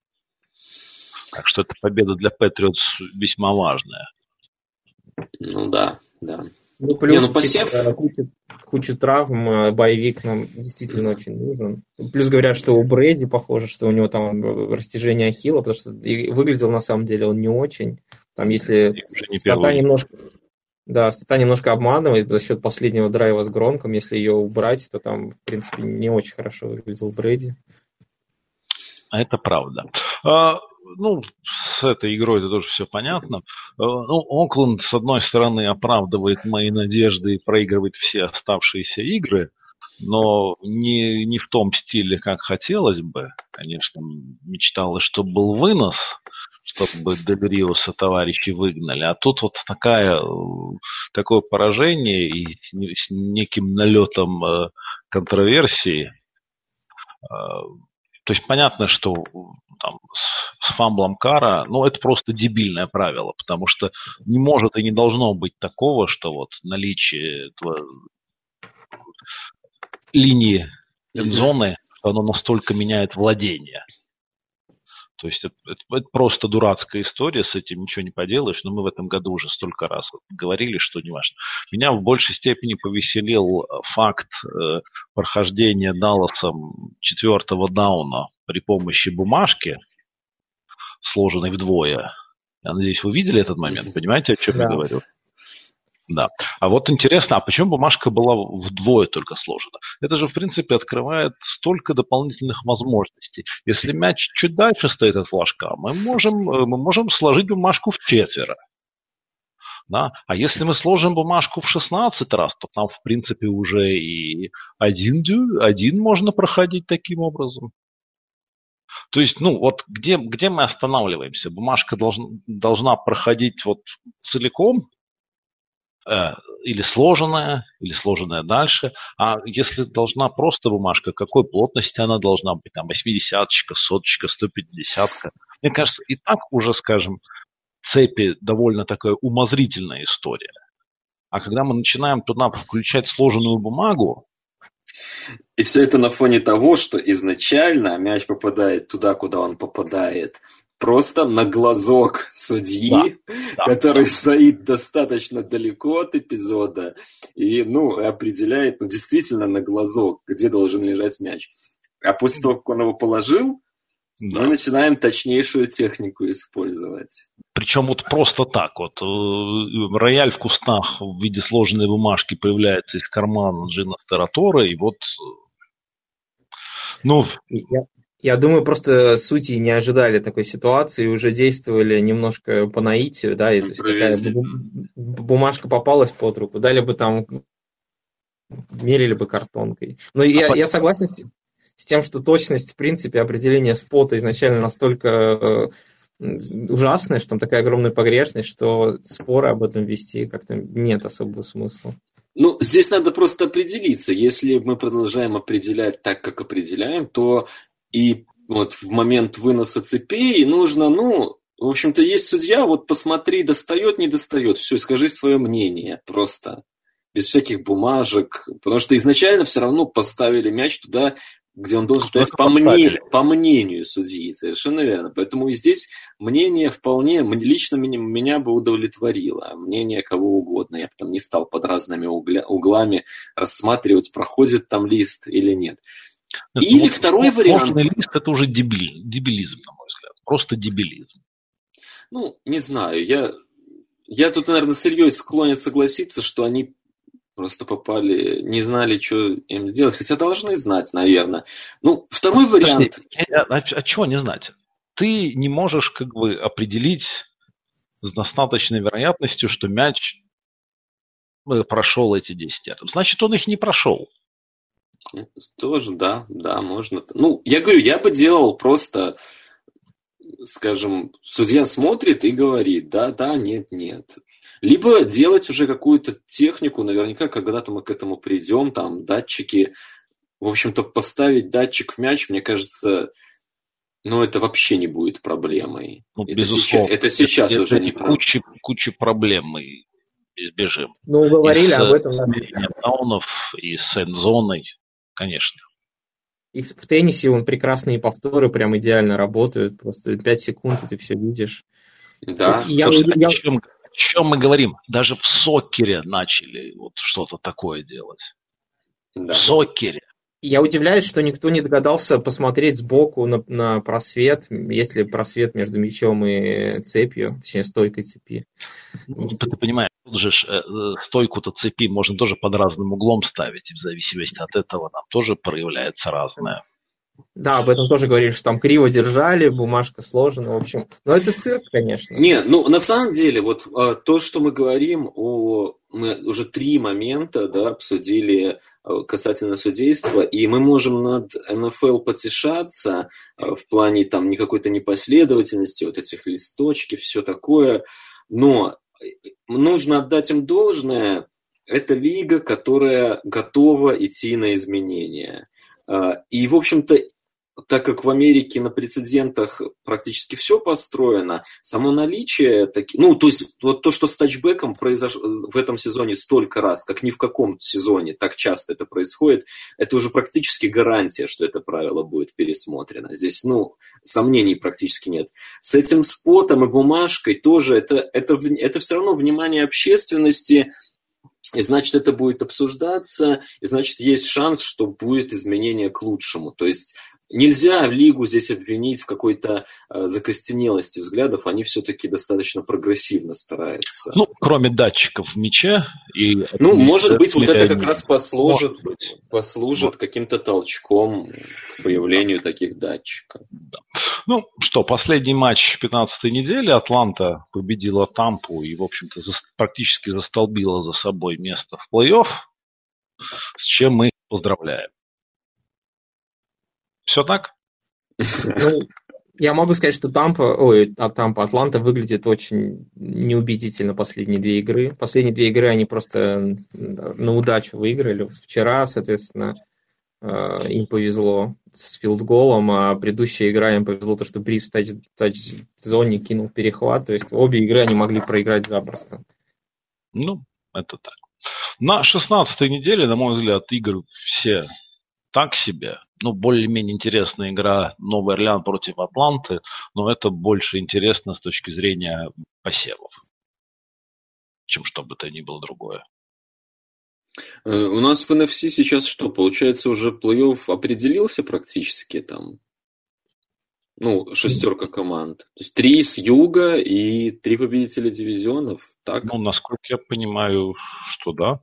Speaker 2: Так что эта победа для Патриотс весьма важная.
Speaker 3: Ну да, да.
Speaker 5: Ну, плюс Не, ну, посев... Типа, куча, куча травм, э, боевик нам действительно очень нужен. Плюс говорят, что у Брэди похоже, что у него там растяжение ахилла, потому что выглядел на самом деле он не очень. Там если не стата немножко, да, стата немножко обманывает за счет последнего драйва с Гронком, если ее убрать, то там, в принципе, не очень хорошо выглядел Брэди.
Speaker 2: А это правда. Ну, с этой игрой это тоже все понятно. Э, ну, Окленд, с одной стороны, оправдывает мои надежды и проигрывает все оставшиеся игры, но не, не в том стиле, как хотелось бы. Конечно, мечталось, чтобы был вынос, чтобы Дебриуса товарищи выгнали. А тут вот такая, такое поражение и с неким налетом э, контроверсии. То есть понятно, что там, с, с фамблом кара, ну, это просто дебильное правило, потому что не может и не должно быть такого, что вот наличие этого линии зоны, что оно настолько меняет владение. То есть это, это, это просто дурацкая история, с этим ничего не поделаешь, но мы в этом году уже столько раз говорили, что не важно. Меня в большей степени повеселил факт э, прохождения Далласом четвертого дауна при помощи бумажки, сложенной вдвое. Я надеюсь, вы видели этот момент, понимаете, о чем да. я говорю? Да. А вот интересно, а почему бумажка была вдвое только сложена? Это же, в принципе, открывает столько дополнительных возможностей. Если мяч чуть дальше стоит от флажка, мы можем, э, мы можем сложить бумажку в четверо. Да? А если мы сложим бумажку в 16 раз, то там, в принципе, уже и один, один можно проходить таким образом. То есть, ну, вот где, где мы останавливаемся? Бумажка должна, должна проходить вот целиком, или сложенная, или сложенная дальше. А если должна просто бумажка, какой плотности она должна быть? Там 80-чка, соточка, 150-ка. Мне кажется, и так уже, скажем, цепи довольно такая умозрительная история. А когда мы начинаем туда включать сложенную бумагу,
Speaker 3: и все это на фоне того, что изначально мяч попадает туда, куда он попадает, просто на глазок судьи, да, который да. стоит достаточно далеко от эпизода и, ну, определяет, ну, действительно на глазок, где должен лежать мяч. А после того, как он его положил, да. мы начинаем точнейшую технику использовать.
Speaker 2: Причем вот просто так вот. Э, рояль в кустах в виде сложенной бумажки появляется из кармана Джина Старатора, и вот э,
Speaker 5: ну, я, я думаю, просто судьи не ожидали такой ситуации уже действовали немножко по наитию, да, и, то есть такая бумажка попалась под руку, дали бы там, мерили бы картонкой. Но а я, по... я согласен с, с тем, что точность, в принципе, определения спота изначально настолько э, ужасная, что там такая огромная погрешность, что споры об этом вести как-то нет особого смысла.
Speaker 3: Ну, здесь надо просто определиться. Если мы продолжаем определять так, как определяем, то и вот в момент выноса цепей нужно, ну, в общем-то, есть судья, вот посмотри, достает, не достает, все, скажи свое мнение просто, без всяких бумажек, потому что изначально все равно поставили мяч туда, где он должен стоять по, мнению, по мнению судьи, совершенно верно. Поэтому и здесь мнение вполне, лично меня, меня бы удовлетворило, мнение кого угодно. Я бы там не стал под разными угля, углами рассматривать, проходит там лист или нет.
Speaker 2: Или вот, второй вариант. лист это уже дебиль, дебилизм, на мой взгляд. Просто дебилизм.
Speaker 3: Ну, не знаю. Я, я тут, наверное, серьезно склонен согласиться, что они просто попали, не знали, что им делать. Хотя должны знать, наверное. Ну, второй вариант.
Speaker 2: А, а, а чего не знать? Ты не можешь как бы определить с достаточной вероятностью, что мяч э, прошел эти 10 атом. Значит, он их не прошел.
Speaker 3: Тоже, да, да, можно. Ну, я говорю, я бы делал просто, скажем, судья смотрит и говорит, да, да, нет, нет. Либо делать уже какую-то технику, наверняка когда-то мы к этому придем, там, датчики. В общем-то, поставить датчик в мяч, мне кажется, ну, это вообще не будет проблемой. Ну, это, сейчас, это сейчас это, уже это не
Speaker 2: проблема. Куча, куча проблем мы избежим.
Speaker 5: Ну, говорили об этом.
Speaker 2: И даунов, и с эндзоной конечно.
Speaker 5: И в, в теннисе он прекрасные повторы прям идеально работают. Просто 5 секунд, и ты все видишь.
Speaker 2: Да. Я, Слушай, я... О, чем, о чем мы говорим? Даже в сокере начали вот что-то такое делать. Да. В сокере.
Speaker 5: Я удивляюсь, что никто не догадался посмотреть сбоку на, на просвет, если просвет между мячом и цепью, точнее стойкой цепи.
Speaker 2: Ну, ты понимаешь, тут же э, стойку-то цепи можно тоже под разным углом ставить, и в зависимости от этого там тоже проявляется разное.
Speaker 5: Да, об этом тоже говорили, что там криво держали, бумажка сложена, в общем. Но это цирк, конечно.
Speaker 3: Не, ну на самом деле, вот а, то, что мы говорим о... Мы уже три момента да, обсудили Э, касательно судейства, и мы можем над НФЛ потешаться э, в плане там никакой-то непоследовательности, вот этих листочки, все такое, но э, нужно отдать им должное, это лига, которая готова идти на изменения. И, в общем-то, так как в Америке на прецедентах практически все построено, само наличие, таки, ну, то есть вот то, что с тачбеком произошло в этом сезоне столько раз, как ни в каком сезоне так часто это происходит, это уже практически гарантия, что это правило будет пересмотрено. Здесь, ну, сомнений практически нет. С этим спотом и бумажкой тоже это, это, это все равно внимание общественности, и значит, это будет обсуждаться, и значит, есть шанс, что будет изменение к лучшему. То есть Нельзя лигу здесь обвинить в какой-то э, закостенелости взглядов, они все-таки достаточно прогрессивно стараются.
Speaker 2: Ну, кроме датчиков в мяче и...
Speaker 3: Ну, может быть, вот это как раз послужит, послужит каким-то толчком к появлению таких датчиков.
Speaker 2: Да. Ну, что, последний матч 15-й недели Атланта победила Тампу и, в общем-то, практически застолбила за собой место в плей-офф, с чем мы поздравляем. Все так?
Speaker 5: Ну, я могу сказать, что Тампа, ой, а Тампа, Атланта выглядит очень неубедительно последние две игры. Последние две игры они просто на удачу выиграли. Вчера, соответственно, э, им повезло с филдголом, а предыдущая игра им повезло то, что Бриз в тач- тач-зоне кинул перехват. То есть обе игры они могли проиграть запросто.
Speaker 2: Ну, это так. На 16 неделе, на мой взгляд, игры все так себе. Ну, более-менее интересная игра Новый Орлеан против Атланты, но это больше интересно с точки зрения посевов, чем что бы то ни было другое.
Speaker 3: Э, у нас в NFC сейчас что? Получается, уже плей-офф определился практически там? Ну, шестерка команд. То есть три с юга и три победителя дивизионов, так?
Speaker 2: Ну, насколько я понимаю, что да.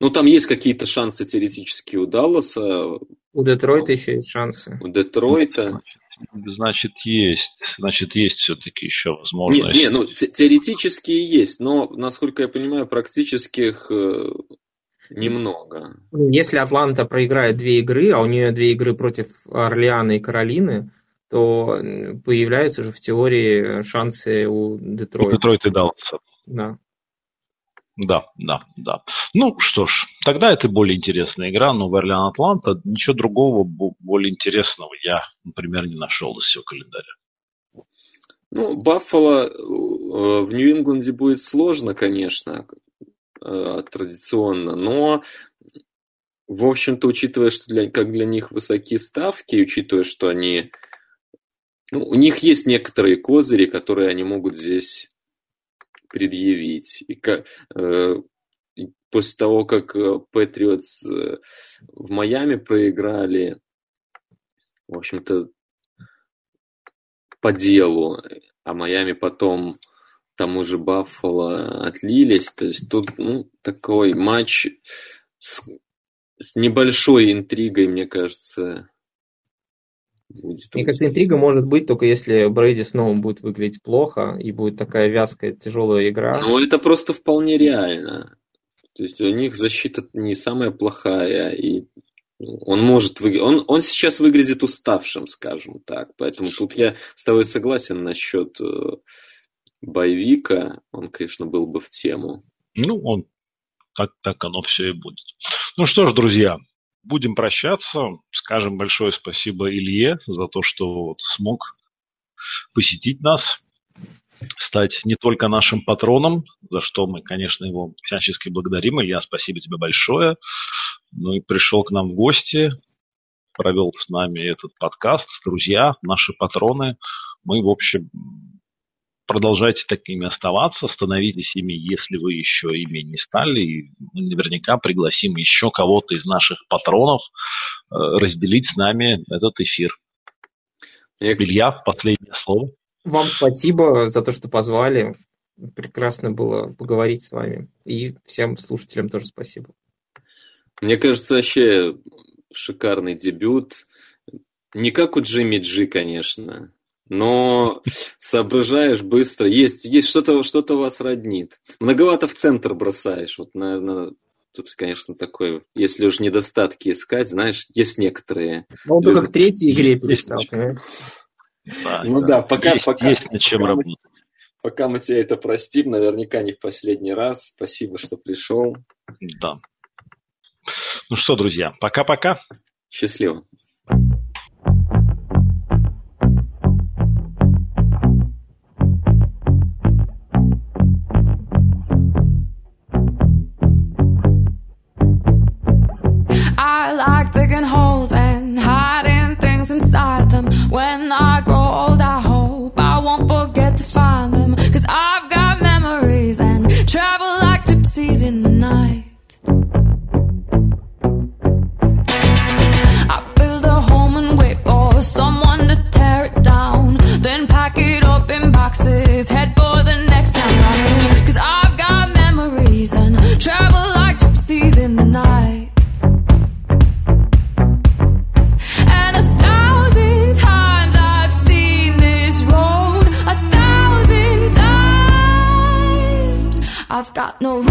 Speaker 3: Ну, там есть какие-то шансы теоретически у Далласа.
Speaker 5: У Детройта еще есть шансы.
Speaker 3: У Детройта.
Speaker 2: Значит, есть. Значит, есть все-таки еще возможность.
Speaker 3: Не, не ну, теоретически есть, но, насколько я понимаю, практических э, немного.
Speaker 5: Ну, если Атланта проиграет две игры, а у нее две игры против Орлеана и Каролины, то появляются же в теории шансы у Детройта. У
Speaker 2: Детройта и Далласа.
Speaker 5: Да.
Speaker 2: Да, да, да. Ну что ж, тогда это более интересная игра, но Верлиан Атланта ничего другого более интересного я, например, не нашел из всего календаря.
Speaker 3: Ну, Баффало э, в Нью-Ингланде будет сложно, конечно, э, традиционно, но, в общем-то, учитывая, что для, как для них высокие ставки, учитывая, что они... Ну, у них есть некоторые козыри, которые они могут здесь предъявить. И как, э, после того, как Патриотс э, в Майами проиграли, в общем-то, по делу, а Майами потом тому же Баффало отлились. То есть тут ну, такой матч с, с небольшой интригой, мне кажется,
Speaker 5: будет. Мне кажется, интрига может быть только если Брейди снова будет выглядеть плохо и будет такая вязкая, тяжелая игра.
Speaker 3: Ну, это просто вполне реально. То есть у них защита не самая плохая, и он может выглядеть... Он, он сейчас выглядит уставшим, скажем так. Поэтому тут я с тобой согласен насчет э, боевика. Он, конечно, был бы в тему.
Speaker 2: Ну, он так, так оно все и будет. Ну что ж, друзья, будем прощаться. Скажем большое спасибо Илье за то, что вот смог посетить нас, стать не только нашим патроном, за что мы, конечно, его всячески благодарим. Илья, спасибо тебе большое. Ну и пришел к нам в гости, провел с нами этот подкаст. Друзья, наши патроны, мы, в общем, продолжайте такими оставаться, становитесь ими, если вы еще ими не стали. И мы наверняка пригласим еще кого-то из наших патронов э, разделить с нами этот эфир. Я... Илья, последнее слово.
Speaker 5: Вам спасибо за то, что позвали. Прекрасно было поговорить с вами. И всем слушателям тоже спасибо.
Speaker 3: Мне кажется, вообще шикарный дебют. Не как у Джимми Джи, конечно, но соображаешь быстро. Есть, есть что-то, что-то вас роднит. Многовато в центр бросаешь. Вот, наверное, тут, конечно, такое, если уж недостатки искать, знаешь, есть некоторые.
Speaker 5: Ну, он только к третьей игре перестал,
Speaker 3: да, Ну да, пока, есть, пока, есть над чем пока, мы, пока мы тебе это простим, наверняка не в последний раз. Спасибо, что пришел.
Speaker 2: Да. Ну что, друзья, пока-пока.
Speaker 3: Счастливо.
Speaker 6: No